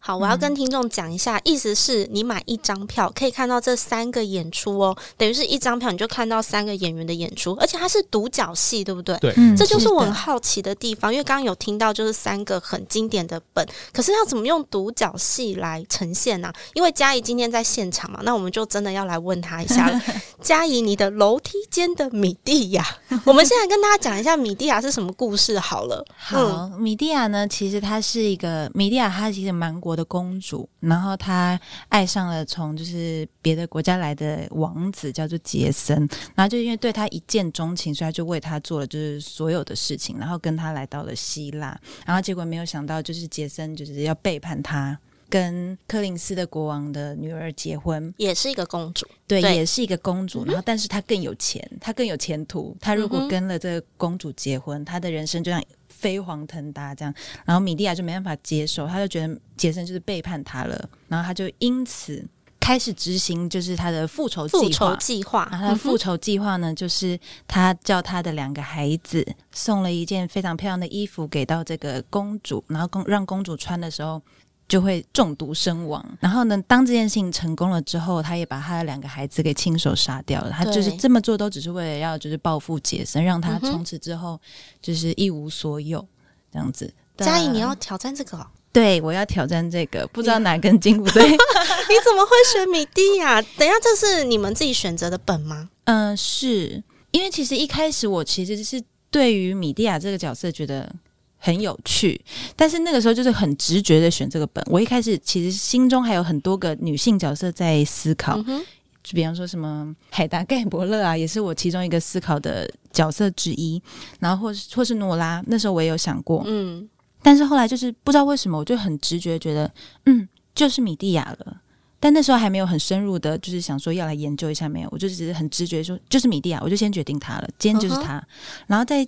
好，我要跟听众讲一下，嗯、意思是你买一张票可以看到这三个演出哦，等于是一张票你就看到三个演员的演出，而且它是独角戏，对不对？
对，
这就是我很好奇的地方，因为刚刚有听到就是三个很经典的本，可是要怎么用独角戏来呈现呢、啊？因为佳怡今天在现场嘛，那我们就真的要来问他一下了。佳怡，你的楼梯间的米蒂亚，我们现在跟大家讲一下米蒂亚是什么故事好了。
好，嗯、米蒂亚呢，其实它是一个米蒂亚，它其实蛮国的公主，然后她爱上了从就是别的国家来的王子，叫做杰森，然后就因为对他一见钟情，所以他就为他做了就是所有的事情，然后跟他来到了希腊，然后结果没有想到就是杰森就是要背叛他，跟柯林斯的国王的女儿结婚，
也是一个公主，
对，对。也是一个公主，然后但是她更有钱，她更有前途，她如果跟了这个公主结婚，她的人生就像。飞黄腾达这样，然后米蒂亚就没办法接受，他就觉得杰森就是背叛他了，然后他就因此开始执行就是他的复仇计划。复仇计划，然后他的复仇计划呢，就是他叫他的两个孩子送了一件非常漂亮的衣服给到这个公主，然后公让公主穿的时候。就会中毒身亡。然后呢，当这件事情成功了之后，他也把他的两个孩子给亲手杀掉了。他就是这么做，都只是为了要就是报复杰森，让他从此之后就是一无所有这样子。
嘉颖，你要挑战这个？
对，我要挑战这个。不知道哪根筋不对？你
怎么会选米蒂亚？等一下，这是你们自己选择的本吗？
嗯、呃，是因为其实一开始我其实是对于米蒂亚这个角色觉得。很有趣，但是那个时候就是很直觉的选这个本。我一开始其实心中还有很多个女性角色在思考，嗯、就比方说什么海达盖伯勒啊，也是我其中一个思考的角色之一。然后或是或是诺拉，那时候我也有想过，嗯，但是后来就是不知道为什么，我就很直觉觉得，嗯，就是米蒂亚了。但那时候还没有很深入的，就是想说要来研究一下没有，我就只是很直觉说就是米蒂亚，我就先决定他了，今天就是他，嗯、然后再。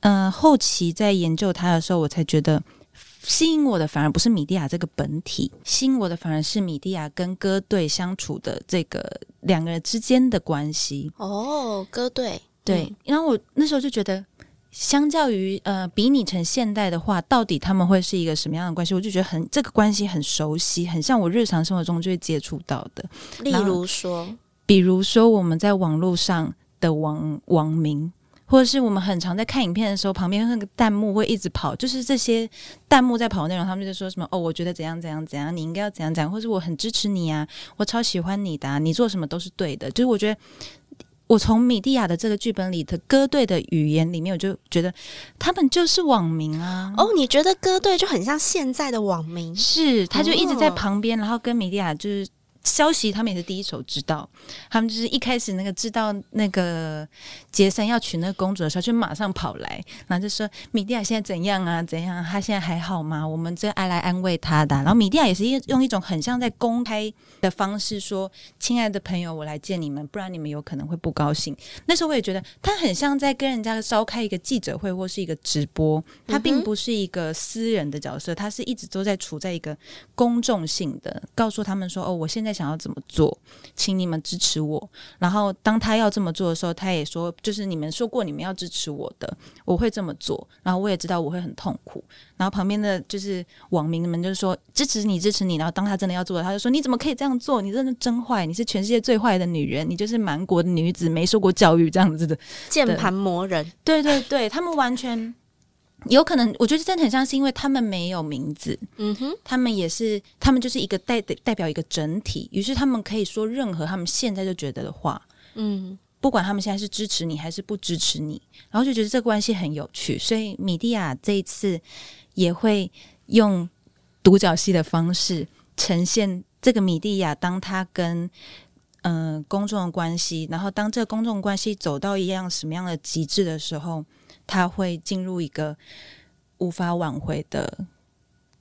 嗯、呃，后期在研究它的时候，我才觉得吸引我的反而不是米蒂亚这个本体，吸引我的反而是米蒂亚跟歌队相处的这个两个人之间的关系。
哦，歌队
对，嗯、然后我那时候就觉得，相较于呃比拟成现代的话，到底他们会是一个什么样的关系？我就觉得很这个关系很熟悉，很像我日常生活中就会接触到的。
例如说，
比如说我们在网络上的网网民。或者是我们很常在看影片的时候，旁边那个弹幕会一直跑，就是这些弹幕在跑的内容，他们就说什么哦，我觉得怎样怎样怎样，你应该要怎样怎样，或者我很支持你啊，我超喜欢你的啊，你做什么都是对的。就是我觉得，我从米蒂亚的这个剧本里的歌队的语言里面，我就觉得他们就是网民啊。
哦，你觉得歌队就很像现在的网民？
是，他就一直在旁边，然后跟米蒂亚就是。消息他们也是第一手知道，他们就是一开始那个知道那个杰森要娶那个公主的时候，就马上跑来，然后就说米蒂亚现在怎样啊？怎样？他现在还好吗？我们这爱来安慰他的。然后米蒂亚也是用一种很像在公开的方式说：“亲爱的朋友，我来见你们，不然你们有可能会不高兴。”那时候我也觉得他很像在跟人家召开一个记者会或是一个直播，他并不是一个私人的角色，他是一直都在处在一个公众性的，告诉他们说：“哦，我现在。”想要怎么做，请你们支持我。然后当他要这么做的时候，他也说，就是你们说过你们要支持我的，我会这么做。然后我也知道我会很痛苦。然后旁边的就是网民们就是说支持你，支持你。然后当他真的要做的，他就说你怎么可以这样做？你真的真坏，你是全世界最坏的女人，你就是蛮国的女子，没受过教育这样子的
键盘魔人。
对对对，他们完全。有可能，我觉得真的很像是因为他们没有名字，嗯哼，他们也是，他们就是一个代代表一个整体，于是他们可以说任何他们现在就觉得的话，嗯，不管他们现在是支持你还是不支持你，然后就觉得这个关系很有趣，所以米蒂亚这一次也会用独角戏的方式呈现这个米蒂亚，当他跟嗯、呃、公众的关系，然后当这个公众关系走到一样什么样的极致的时候。他会进入一个无法挽回的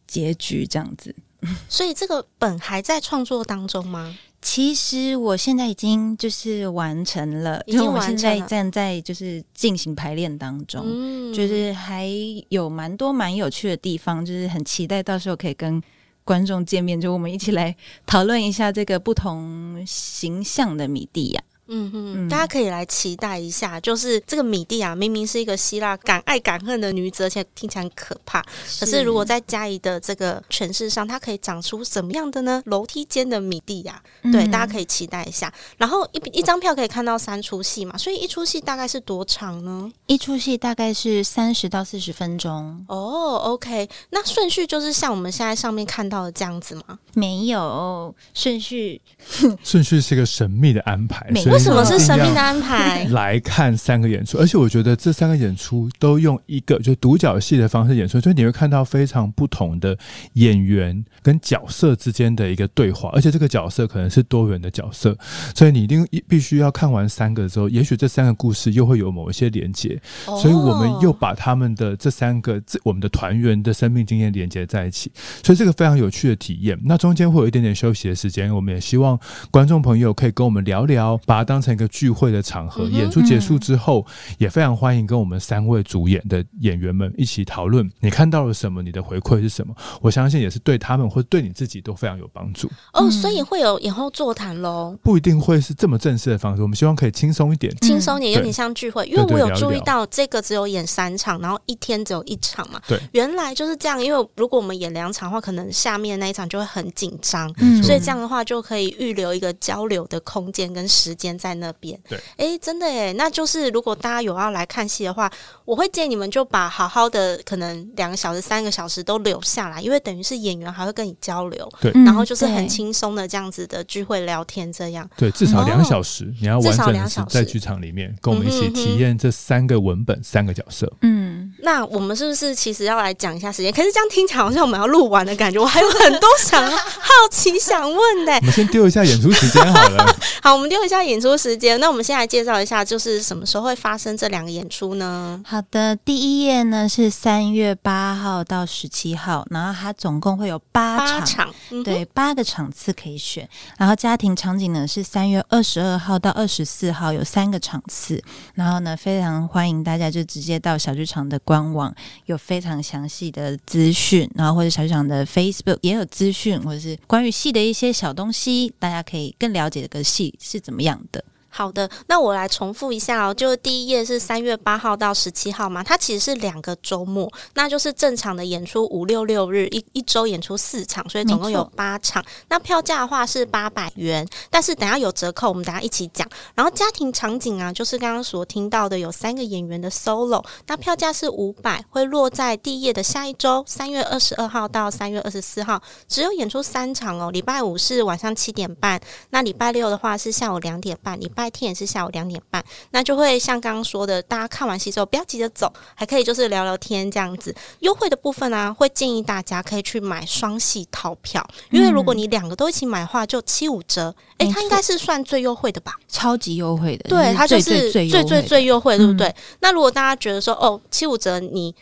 结局这样子。
所以这个本还在创作当中吗？
其实我现在已经就是完成了，因为我现在站在就是进行排练当中，嗯，就是还有蛮多蛮有趣的地方，就是很期待到时候可以跟观众见面，就我们一起来讨论一下这个不同形象的米蒂亚。
嗯嗯，大家可以来期待一下，就是这个米蒂啊明明是一个希腊敢爱敢恨的女子，而且听起来很可怕。可是如果在嘉怡的这个诠释上，它可以长出什么样的呢？楼梯间的米蒂亚，嗯、对，大家可以期待一下。然后一一张票可以看到三出戏嘛，所以一出戏大概是多长呢？
一出戏大概是三十到四十分钟。
哦，OK，那顺序就是像我们现在上面看到的这样子吗？
没有顺序，
顺序是一个神秘的安排。
为什么是生命的安排？
来看三个演出，而且我觉得这三个演出都用一个就独角戏的方式演出，所以你会看到非常不同的演员跟角色之间的一个对话，而且这个角色可能是多元的角色，所以你一定必须要看完三个之后，也许这三个故事又会有某一些连接，所以我们又把他们的这三个这我们的团员的生命经验连接在一起，所以这个非常有趣的体验。那中间会有一点点休息的时间，我们也希望观众朋友可以跟我们聊聊，把。当成一个聚会的场合，演出结束之后，也非常欢迎跟我们三位主演的演员们一起讨论，你看到了什么？你的回馈是什么？我相信也是对他们或对你自己都非常有帮助。
哦，所以会有演后座谈喽？
不一定会是这么正式的方式，我们希望可以轻松一点，
轻松一点，有点像聚会。因为我有注意到这个只有演三场，然后一天只有一场嘛。
对，
原来就是这样。因为如果我们演两场的话，可能下面那一场就会很紧张，嗯所以这样的话就可以预留一个交流的空间跟时间在那边。
对，
哎、欸，真的哎，那就是如果大家有要来看戏的话，我会建议你们就把好好的可能两个小时、三个小时都留下来，因为等于是演员还会跟你交流，
对，
然后就是很轻松的这样子的聚会聊天，这样
对，至少两小时，你要完整的在剧场里面跟我们一起体验这三个文本、三个角色。
嗯，那我们是不是其实要来讲一下时间？可是这样听起来好像我们要录完的感觉，我还有很多想好奇想问的。
我们先丢一下演出时间好了。
好，我们丢一下演出时间。那我们先来介绍一下，就是什么时候会发生这两个演出呢？
好的，第一页呢是三月八号到十七号，然后它总共会有八场，八场嗯、对，八个场次可以选。然后家庭场景呢是三月二十二号到二十四号，有三个场次。然后呢，非常欢迎大家就直接到小剧场的官网，有非常详细的资讯，然后或者小剧场的 Facebook 也有资讯，或者是关于戏的一些小东西，大家可以更了解这个戏是怎么样的。
好的，那我来重复一下哦。就第一页是三月八号到十七号嘛，它其实是两个周末，那就是正常的演出五六六日一一周演出四场，所以总共有八场。那票价的话是八百元，但是等下有折扣，我们等下一起讲。然后家庭场景啊，就是刚刚所听到的有三个演员的 solo，那票价是五百，会落在第一页的下一周，三月二十二号到三月二十四号，只有演出三场哦。礼拜五是晚上七点半，那礼拜六的话是下午两点半，礼拜。白天也是下午两点半，那就会像刚刚说的，大家看完戏之后不要急着走，还可以就是聊聊天这样子。优惠的部分呢、啊，会建议大家可以去买双戏套票，因为如果你两个都一起买的话，就七五折。诶、欸，它应该是算最优惠的吧？
超级优惠的，
对，它就是最最最最最优惠，对不对？
嗯、
那如果大家觉得说，哦，七五折你。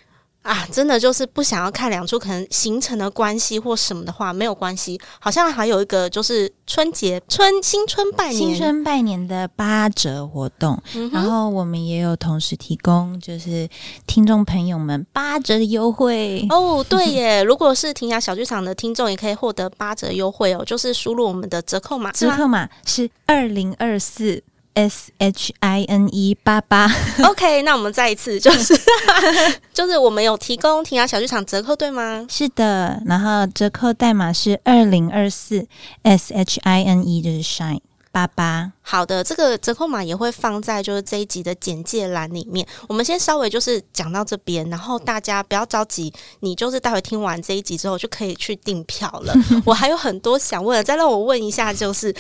啊，真的就是不想要看两出，可能形成的关系或什么的话，没有关系。好像还有一个就是春节春新春拜年
新春拜年的八折活动，嗯、然后我们也有同时提供，就是听众朋友们八折的优惠
哦。对耶，如果是停雅小剧场的听众，也可以获得八折优惠哦，就是输入我们的折扣码，
折扣码是二零二四。S H I N E 八八
，OK，那我们再一次，就是 就是我们有提供庭雅小剧场折扣，对吗？
是的，然后折扣代码是二零二四 S H I N E，就是 Shine 八八。
好的，这个折扣码也会放在就是这一集的简介栏里面。我们先稍微就是讲到这边，然后大家不要着急，你就是待会听完这一集之后就可以去订票了。我还有很多想问的，再让我问一下，就是。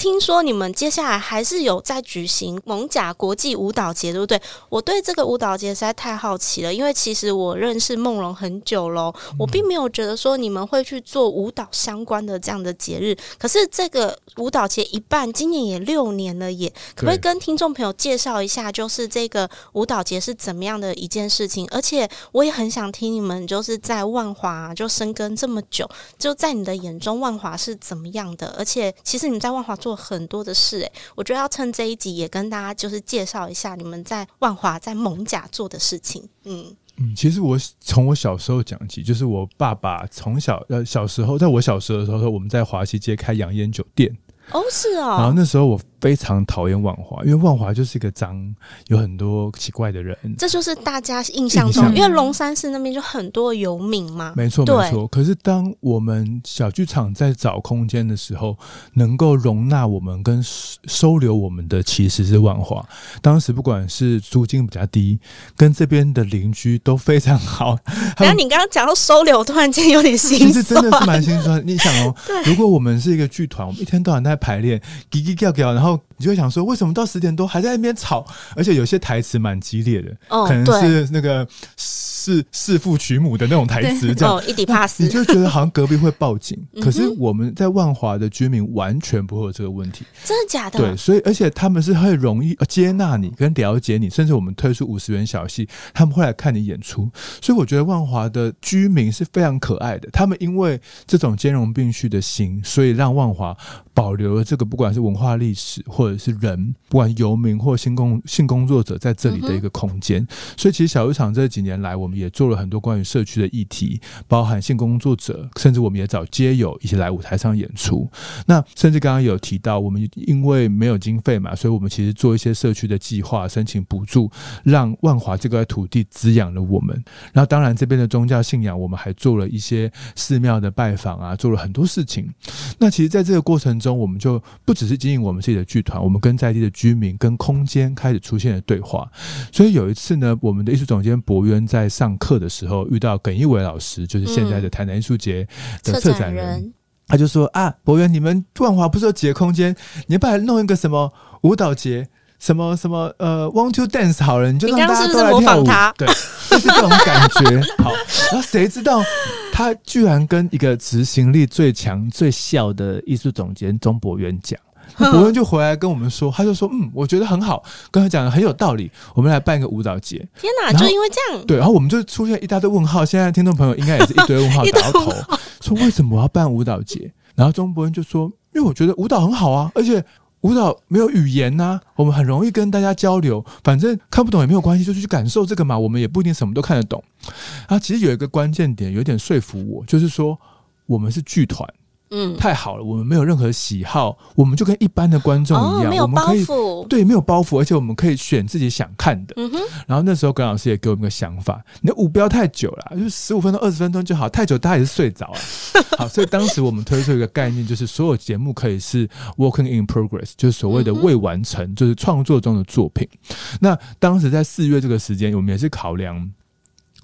听说你们接下来还是有在举行蒙甲国际舞蹈节，对不对？我对这个舞蹈节实在太好奇了，因为其实我认识梦龙很久喽，我并没有觉得说你们会去做舞蹈相关的这样的节日。可是这个舞蹈节一办，今年也六年了耶，可不可以跟听众朋友介绍一下，就是这个舞蹈节是怎么样的一件事情？而且我也很想听你们就是在万华就深耕这么久，就在你的眼中，万华是怎么样的？而且其实你们在万华做。做很多的事，哎，我觉得要趁这一集也跟大家就是介绍一下你们在万华在蒙甲做的事情。嗯
嗯，其实我从我小时候讲起，就是我爸爸从小呃小时候，在我小时候的时候，我们在华西街开洋烟酒店。
哦，是哦。
然后那时候我。非常讨厌万华，因为万华就是一个脏，有很多奇怪的人。
这就是大家印象中，因为龙山寺那边就很多游民嘛。
没错，没错。可是当我们小剧场在找空间的时候，能够容纳我们跟收留我们的其实是万华。当时不管是租金比较低，跟这边的邻居都非常好。
然后你刚刚讲到收留，突然间有点心酸。
其实真的是蛮心酸。你想哦，如果我们是一个剧团，我们一天到晚在排练，叽叽叫叫，然后。后你就会想说，为什么到十点多还在那边吵？而且有些台词蛮激烈的，哦，可能是那个弑弑父娶母的那种台词，这样，
哦，一底怕死，
你就觉得好像隔壁会报警。可是我们在万华的居民完全不会有这个问题，
真的假的？
对，所以而且他们是很容易接纳你跟了解你，甚至我们推出五十元小戏，他们会来看你演出。所以我觉得万华的居民是非常可爱的，他们因为这种兼容并蓄的心，所以让万华保留了这个不管是文化历史或者是人，不管游民或性工性工作者在这里的一个空间，所以其实小剧场这几年来，我们也做了很多关于社区的议题，包含性工作者，甚至我们也找街友一起来舞台上演出。那甚至刚刚有提到，我们因为没有经费嘛，所以我们其实做一些社区的计划，申请补助，让万华这块土地滋养了我们。然后当然这边的宗教信仰，我们还做了一些寺庙的拜访啊，做了很多事情。那其实在这个过程中，我们就不只是经营我们自己的剧团，我们跟在地的居民跟空间开始出现了对话。所以有一次呢，我们的艺术总监博渊在上课的时候遇到耿一伟老师，就是现在的台南艺术节的策展人，嗯、他就说啊，博渊，你们万华不是有几个空间，你要不然弄一个什么舞蹈节，什么什么呃，want to dance 好了，你就让大家都来跳舞，对，就是这种感觉。好，然后谁知道他居然跟一个执行力最强、最笑的艺术总监钟博渊讲。博渊就回来跟我们说，他就说：“嗯，我觉得很好，跟他讲的很有道理。我们来办一个舞蹈节。
天哪，就因为这样，
对，然后我们就出现一大堆问号。现在听众朋友应该也是一堆问号 打到头，说为什么我要办舞蹈节？然后钟伯恩就说：因为我觉得舞蹈很好啊，而且舞蹈没有语言呐、啊，我们很容易跟大家交流。反正看不懂也没有关系，就去感受这个嘛。我们也不一定什么都看得懂。然后其实有一个关键点，有点说服我，就是说我们是剧团。”嗯，太好了，我们没有任何喜好，我们就跟一般的观众一样，
哦、没有包袱，
我们可以，对，没有包袱，而且我们可以选自己想看的。然后那时候耿老师也给我们个想法，你的舞不要太久了，就十五分钟、二十分钟就好，太久大家也是睡着了。好，所以当时我们推出一个概念，就是所有节目可以是 working in progress，就是所谓的未完成，嗯、就是创作中的作品。那当时在四月这个时间，我们也是考量。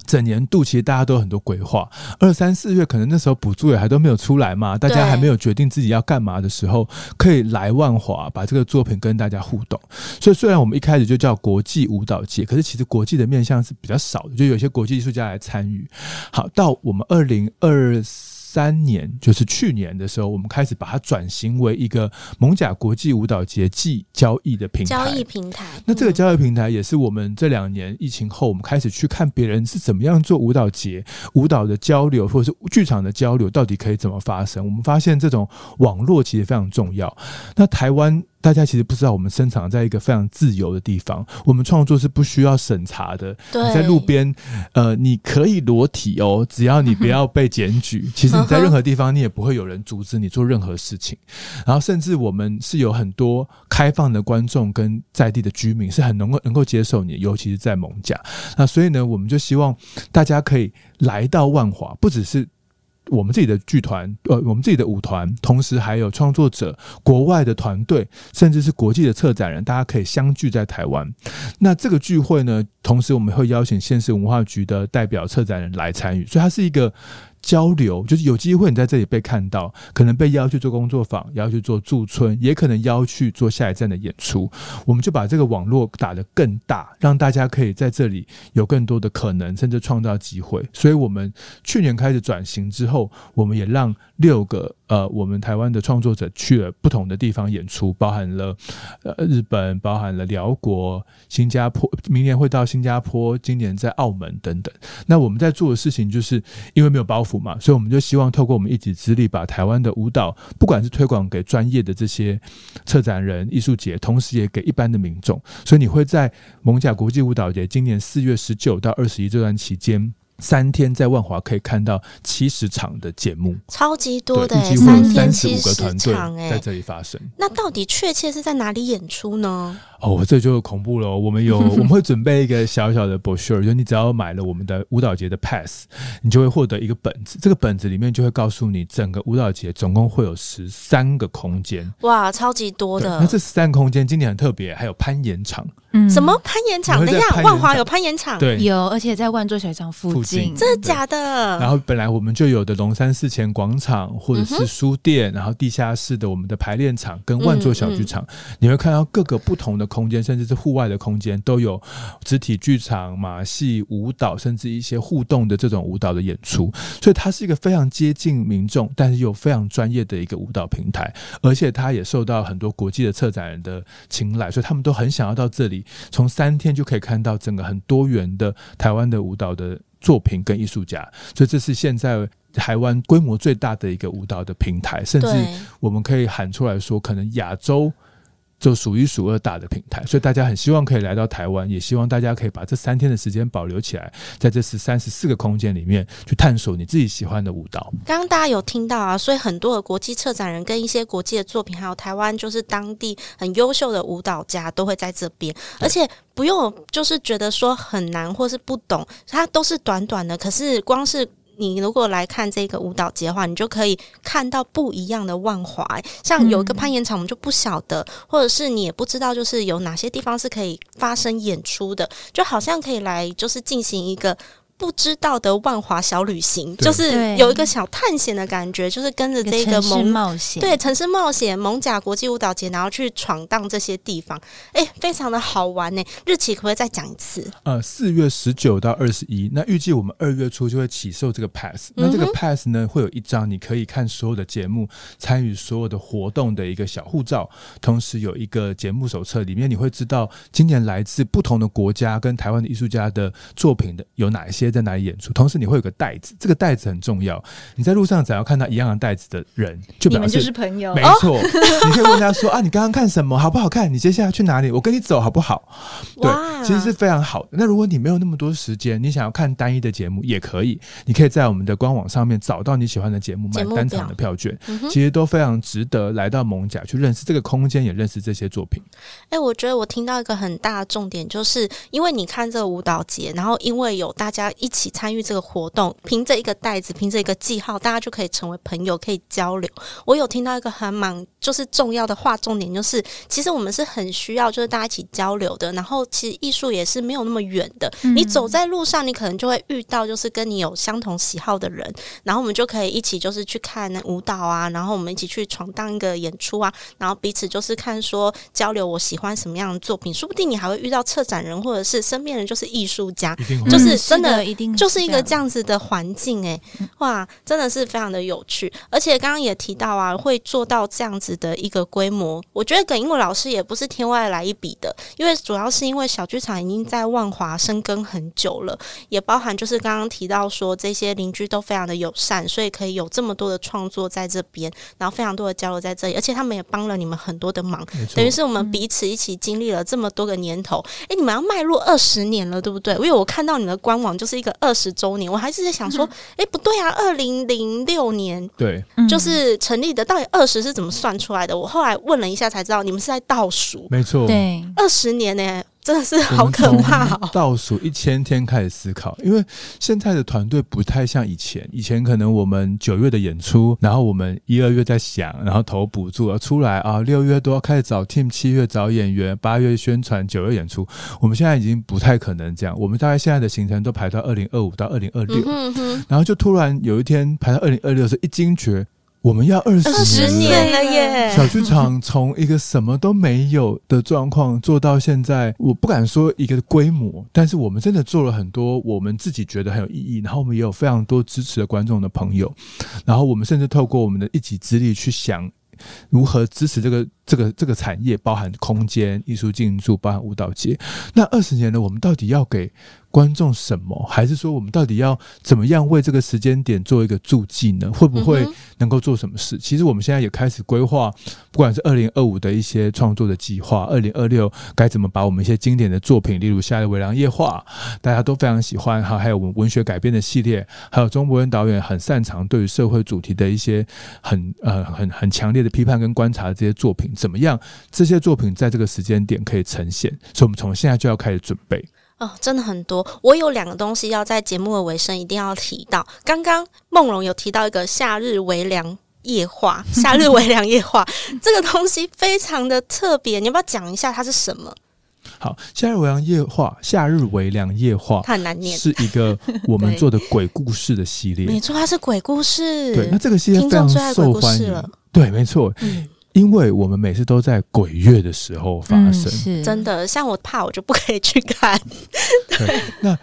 整年度其实大家都有很多规划，二三四月可能那时候补助也还都没有出来嘛，大家还没有决定自己要干嘛的时候，可以来万华把这个作品跟大家互动。所以虽然我们一开始就叫国际舞蹈节，可是其实国际的面向是比较少的，就有些国际艺术家来参与。好，到我们二零二三年，就是去年的时候，我们开始把它转型为一个蒙甲国际舞蹈节暨交易的平台。
交易平台，
那这个交易平台也是我们这两年疫情后，我们开始去看别人是怎么样做舞蹈节、舞蹈的交流，或者是剧场的交流，到底可以怎么发生？我们发现这种网络其实非常重要。那台湾。大家其实不知道，我们生长在一个非常自由的地方，我们创作是不需要审查的。
对，
你在路边，呃，你可以裸体哦，只要你不要被检举。其实你在任何地方，你也不会有人阻止你做任何事情。然后，甚至我们是有很多开放的观众跟在地的居民，是很能够能够接受你，尤其是在艋舺。那所以呢，我们就希望大家可以来到万华，不只是。我们自己的剧团，呃，我们自己的舞团，同时还有创作者、国外的团队，甚至是国际的策展人，大家可以相聚在台湾。那这个聚会呢，同时我们会邀请县市文化局的代表策展人来参与，所以它是一个交流，就是有机会你在这里被看到，可能被邀去做工作坊，邀去做驻村，也可能邀去做下一站的演出。我们就把这个网络打得更大，让大家可以在这里有更多的可能，甚至创造机会。所以，我们去年开始转型之后，我们也让六个呃，我们台湾的创作者去了不同的地方演出，包含了呃日本，包含了辽国、新加坡，明年会到新加坡，今年在澳门等等。那我们在做的事情，就是因为没有包袱嘛，所以我们就希望透过我们一己之力，把台湾的舞蹈，不管是推广给专业的这些策展人、艺术节，同时也给一般的民众。所以你会在艋舺国际舞蹈节今年四月十九到二十一这段期间。三天在万华可以看到七十场的节目，
超级多的，
三天七十场哎，在这里发生。
那到底确切是在哪里演出呢？
哦，这就恐怖了。我们有 我们会准备一个小小的 brochure，就你只要买了我们的舞蹈节的 pass，你就会获得一个本子。这个本子里面就会告诉你，整个舞蹈节总共会有十三个空间。
哇，超级多的！
那这十三个空间今年很特别，还有攀岩场。
嗯，什么攀岩场？等一下，万华有攀岩场？
对，
有，而且在万座小场附近。
真的假的？
然后本来我们就有的龙山寺前广场，或者是书店，然后地下室的我们的排练场跟万座小剧场，你会看到各个不同的空间，甚至是户外的空间都有肢体剧场、马戏、舞蹈，甚至一些互动的这种舞蹈的演出。所以它是一个非常接近民众，但是又非常专业的一个舞蹈平台，而且它也受到很多国际的策展人的青睐，所以他们都很想要到这里。从三天就可以看到整个很多元的台湾的舞蹈的作品跟艺术家，所以这是现在台湾规模最大的一个舞蹈的平台，甚至我们可以喊出来说，可能亚洲。就数一数二大的平台，所以大家很希望可以来到台湾，也希望大家可以把这三天的时间保留起来，在这十三十四个空间里面去探索你自己喜欢的舞蹈。
刚刚大家有听到啊，所以很多的国际策展人跟一些国际的作品，还有台湾就是当地很优秀的舞蹈家都会在这边，而且不用就是觉得说很难或是不懂，它都是短短的，可是光是。你如果来看这个舞蹈节的话，你就可以看到不一样的万华。像有一个攀岩场，我们就不晓得，或者是你也不知道，就是有哪些地方是可以发生演出的，就好像可以来，就是进行一个。不知道的万华小旅行，就是有一个小探险的感觉，就是跟着这个蒙
冒险，
对城市冒险蒙甲国际舞蹈节，然后去闯荡这些地方，哎、欸，非常的好玩呢。日期可不可以再讲一次？
呃，四月十九到二十一，那预计我们二月初就会起售这个 pass。那这个 pass 呢，会有一张你可以看所有的节目、参与所有的活动的一个小护照，同时有一个节目手册，里面你会知道今年来自不同的国家跟台湾的艺术家的作品的有哪一些。在哪里演出？同时你会有个袋子，这个袋子很重要。你在路上只要看到一样的袋子的人，就表示
你们就是朋友。
没错，你可以问他说：“啊，你刚刚看什么？好不好看？你接下来去哪里？我跟你走好不好？”对，其实是非常好的。那如果你没有那么多时间，你想要看单一的节目也可以，你可以在我们的官网上面找到你喜欢的节目，买单场的票券，其实都非常值得来到蒙甲去认识这个空间，也认识这些作品。
哎、欸，我觉得我听到一个很大的重点，就是因为你看这个舞蹈节，然后因为有大家。一起参与这个活动，凭着一个袋子，凭着一个记号，大家就可以成为朋友，可以交流。我有听到一个很蛮就是重要的话，重点就是，其实我们是很需要就是大家一起交流的。然后，其实艺术也是没有那么远的。嗯、你走在路上，你可能就会遇到就是跟你有相同喜好的人，然后我们就可以一起就是去看舞蹈啊，然后我们一起去闯荡一个演出啊，然后彼此就是看说交流我喜欢什么样的作品，说不定你还会遇到策展人，或者是身边人就是艺术家，就是真的。一定就是一个这样子的环境，哎，哇，真的是非常的有趣。而且刚刚也提到啊，会做到这样子的一个规模，我觉得耿英文老师也不是天外来一笔的，因为主要是因为小剧场已经在万华深耕很久了，也包含就是刚刚提到说这些邻居都非常的友善，所以可以有这么多的创作在这边，然后非常多的交流在这里，而且他们也帮了你们很多的忙，等于是我们彼此一起经历了这么多个年头。诶、欸，你们要迈入二十年了，对不对？因为我看到你的官网就是。一个二十周年，我还是在想说，哎、嗯，不对啊，二零零六年
对，
就是成立的，到底二十是怎么算出来的？我后来问了一下才知道，你们是在倒数，
没错，
对，
二十年呢、欸。真的是好可怕哦！
倒数一千天开始思考，因为现在的团队不太像以前。以前可能我们九月的演出，然后我们一二月在想，然后投补助出来啊，六月都要开始找 team，七月找演员，八月宣传，九月演出。我们现在已经不太可能这样。我们大概现在的行程都排到二零二五到二零二六，然后就突然有一天排到二零二六是一惊觉。我们要二十
年了耶！
小剧场从一个什么都没有的状况做到现在，我不敢说一个规模，但是我们真的做了很多我们自己觉得很有意义，然后我们也有非常多支持的观众的朋友，然后我们甚至透过我们的一己之力去想如何支持这个这个这个产业，包含空间、艺术进驻，包含舞蹈节。那二十年了，我们到底要给观众什么？还是说我们到底要怎么样为这个时间点做一个注记呢？会不会能够做什么事？其实我们现在也开始规划，不管是二零二五的一些创作的计划，二零二六该怎么把我们一些经典的作品，例如《夏日微凉夜话》，大家都非常喜欢哈，还有我们文学改编的系列，还有钟博文导演很擅长对于社会主题的一些很呃很很强烈的批判跟观察的这些作品，怎么样这些作品在这个时间点可以呈现？所以我们从现在就要开始准备。
哦，真的很多。我有两个东西要在节目的尾声一定要提到。刚刚梦龙有提到一个夏日微凉夜话，夏日微凉夜话 这个东西非常的特别，你要不要讲一下它是什么？
好，夏日微凉夜话，夏日微凉夜话，
它很难念，
是一个我们 做的鬼故事的系列。
没错，它是鬼故事。
对，那这个系列非常受欢迎。对，没错。嗯因为我们每次都在鬼月的时候发生，嗯、
是真的。像我怕，我就不可以去看。
对，那。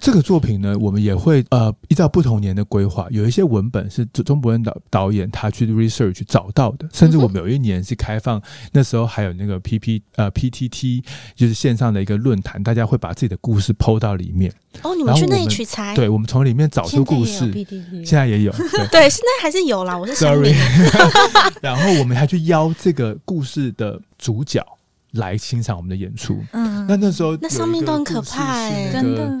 这个作品呢，我们也会呃依照不同年的规划，有一些文本是中国人导导演他去 research 找到的，甚至我们有一年是开放，那时候还有那个 P P 呃 P T T 就是线上的一个论坛，大家会把自己的故事 PO 到里面。
哦，你们去那里取材？
对，我们从里面找出故事。现在也有，对，
对，现在还是有啦。我是
sorry。然后我们还去邀这个故事的主角来欣赏我们的演出。嗯，那那时候
那上面都很可怕哎、欸，真的。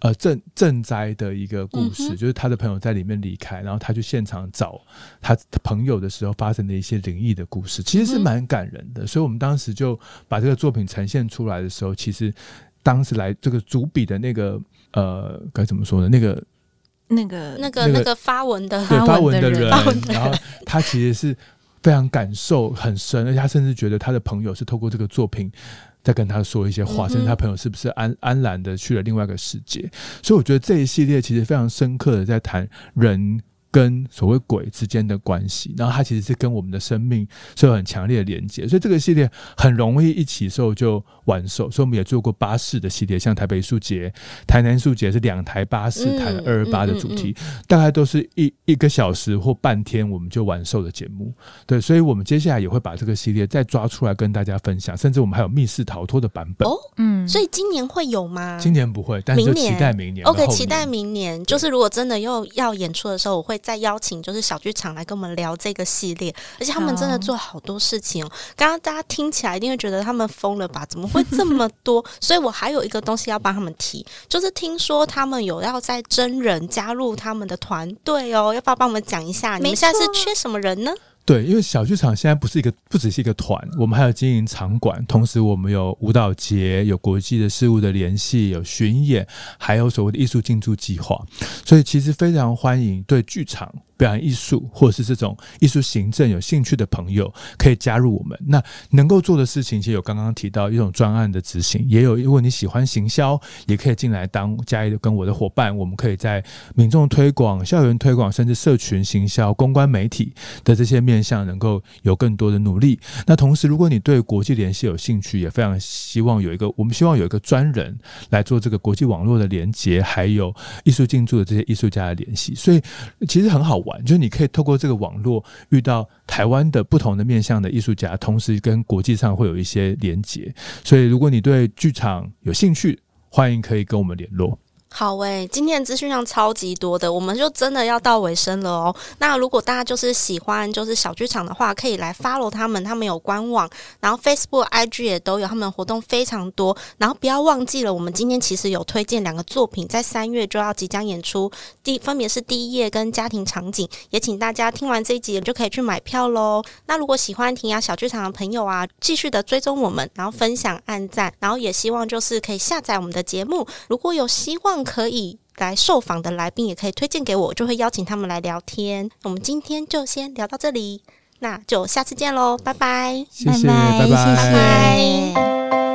呃，赈赈灾的一个故事，嗯、就是他的朋友在里面离开，然后他去现场找他朋友的时候发生的一些灵异的故事，其实是蛮感人的。嗯、所以我们当时就把这个作品呈现出来的时候，其实当时来这个主笔的那个呃，该怎么说呢？那个
那个那个那个发文的
对发文的人，然后他其实是非常感受很深，而且他甚至觉得他的朋友是透过这个作品。在跟他说一些话，甚至他朋友是不是安安然的去了另外一个世界？所以我觉得这一系列其实非常深刻的在谈人。跟所谓鬼之间的关系，然后它其实是跟我们的生命是有很强烈的连接，所以这个系列很容易一起售就完售。所以我们也做过巴士的系列，像台北艺术节、台南艺术节是两台巴士谈二二八的主题，嗯嗯嗯嗯、大概都是一一个小时或半天我们就完售的节目。对，所以我们接下来也会把这个系列再抓出来跟大家分享，甚至我们还有密室逃脱的版本。哦，
嗯，所以今年会有吗？
今年不会，但是就期待明年。
OK，期待明年，就是如果真的又要演出的时候，我会。再邀请就是小剧场来跟我们聊这个系列，而且他们真的做好多事情哦。刚刚大家听起来一定会觉得他们疯了吧？怎么会这么多？所以我还有一个东西要帮他们提，就是听说他们有要在真人加入他们的团队哦，要不要帮我们讲一下？你们现在是缺什么人呢？
对，因为小剧场现在不是一个，不只是一个团，我们还有经营场馆，同时我们有舞蹈节，有国际的事务的联系，有巡演，还有所谓的艺术进驻计划，所以其实非常欢迎对剧场。表演艺术或者是这种艺术行政有兴趣的朋友，可以加入我们。那能够做的事情，其实有刚刚提到一种专案的执行，也有如果你喜欢行销，也可以进来当加一跟我的伙伴。我们可以在民众推广、校园推广，甚至社群行销、公关媒体的这些面向，能够有更多的努力。那同时，如果你对国际联系有兴趣，也非常希望有一个，我们希望有一个专人来做这个国际网络的连接，还有艺术进驻的这些艺术家的联系。所以其实很好就是你可以透过这个网络遇到台湾的不同的面向的艺术家，同时跟国际上会有一些连接。所以，如果你对剧场有兴趣，欢迎可以跟我们联络。
好喂、今天的资讯量超级多的，我们就真的要到尾声了哦。那如果大家就是喜欢就是小剧场的话，可以来 follow 他们，他们有官网，然后 Facebook、IG 也都有，他们活动非常多。然后不要忘记了，我们今天其实有推荐两个作品，在三月就要即将演出，第分别是第一页跟家庭场景，也请大家听完这一集就可以去买票喽。那如果喜欢庭雅小剧场的朋友啊，继续的追踪我们，然后分享、按赞，然后也希望就是可以下载我们的节目。如果有希望。可以来受访的来宾也可以推荐给我，就会邀请他们来聊天。我们今天就先聊到这里，那就下次见喽，拜拜，
谢谢，拜拜，
拜拜。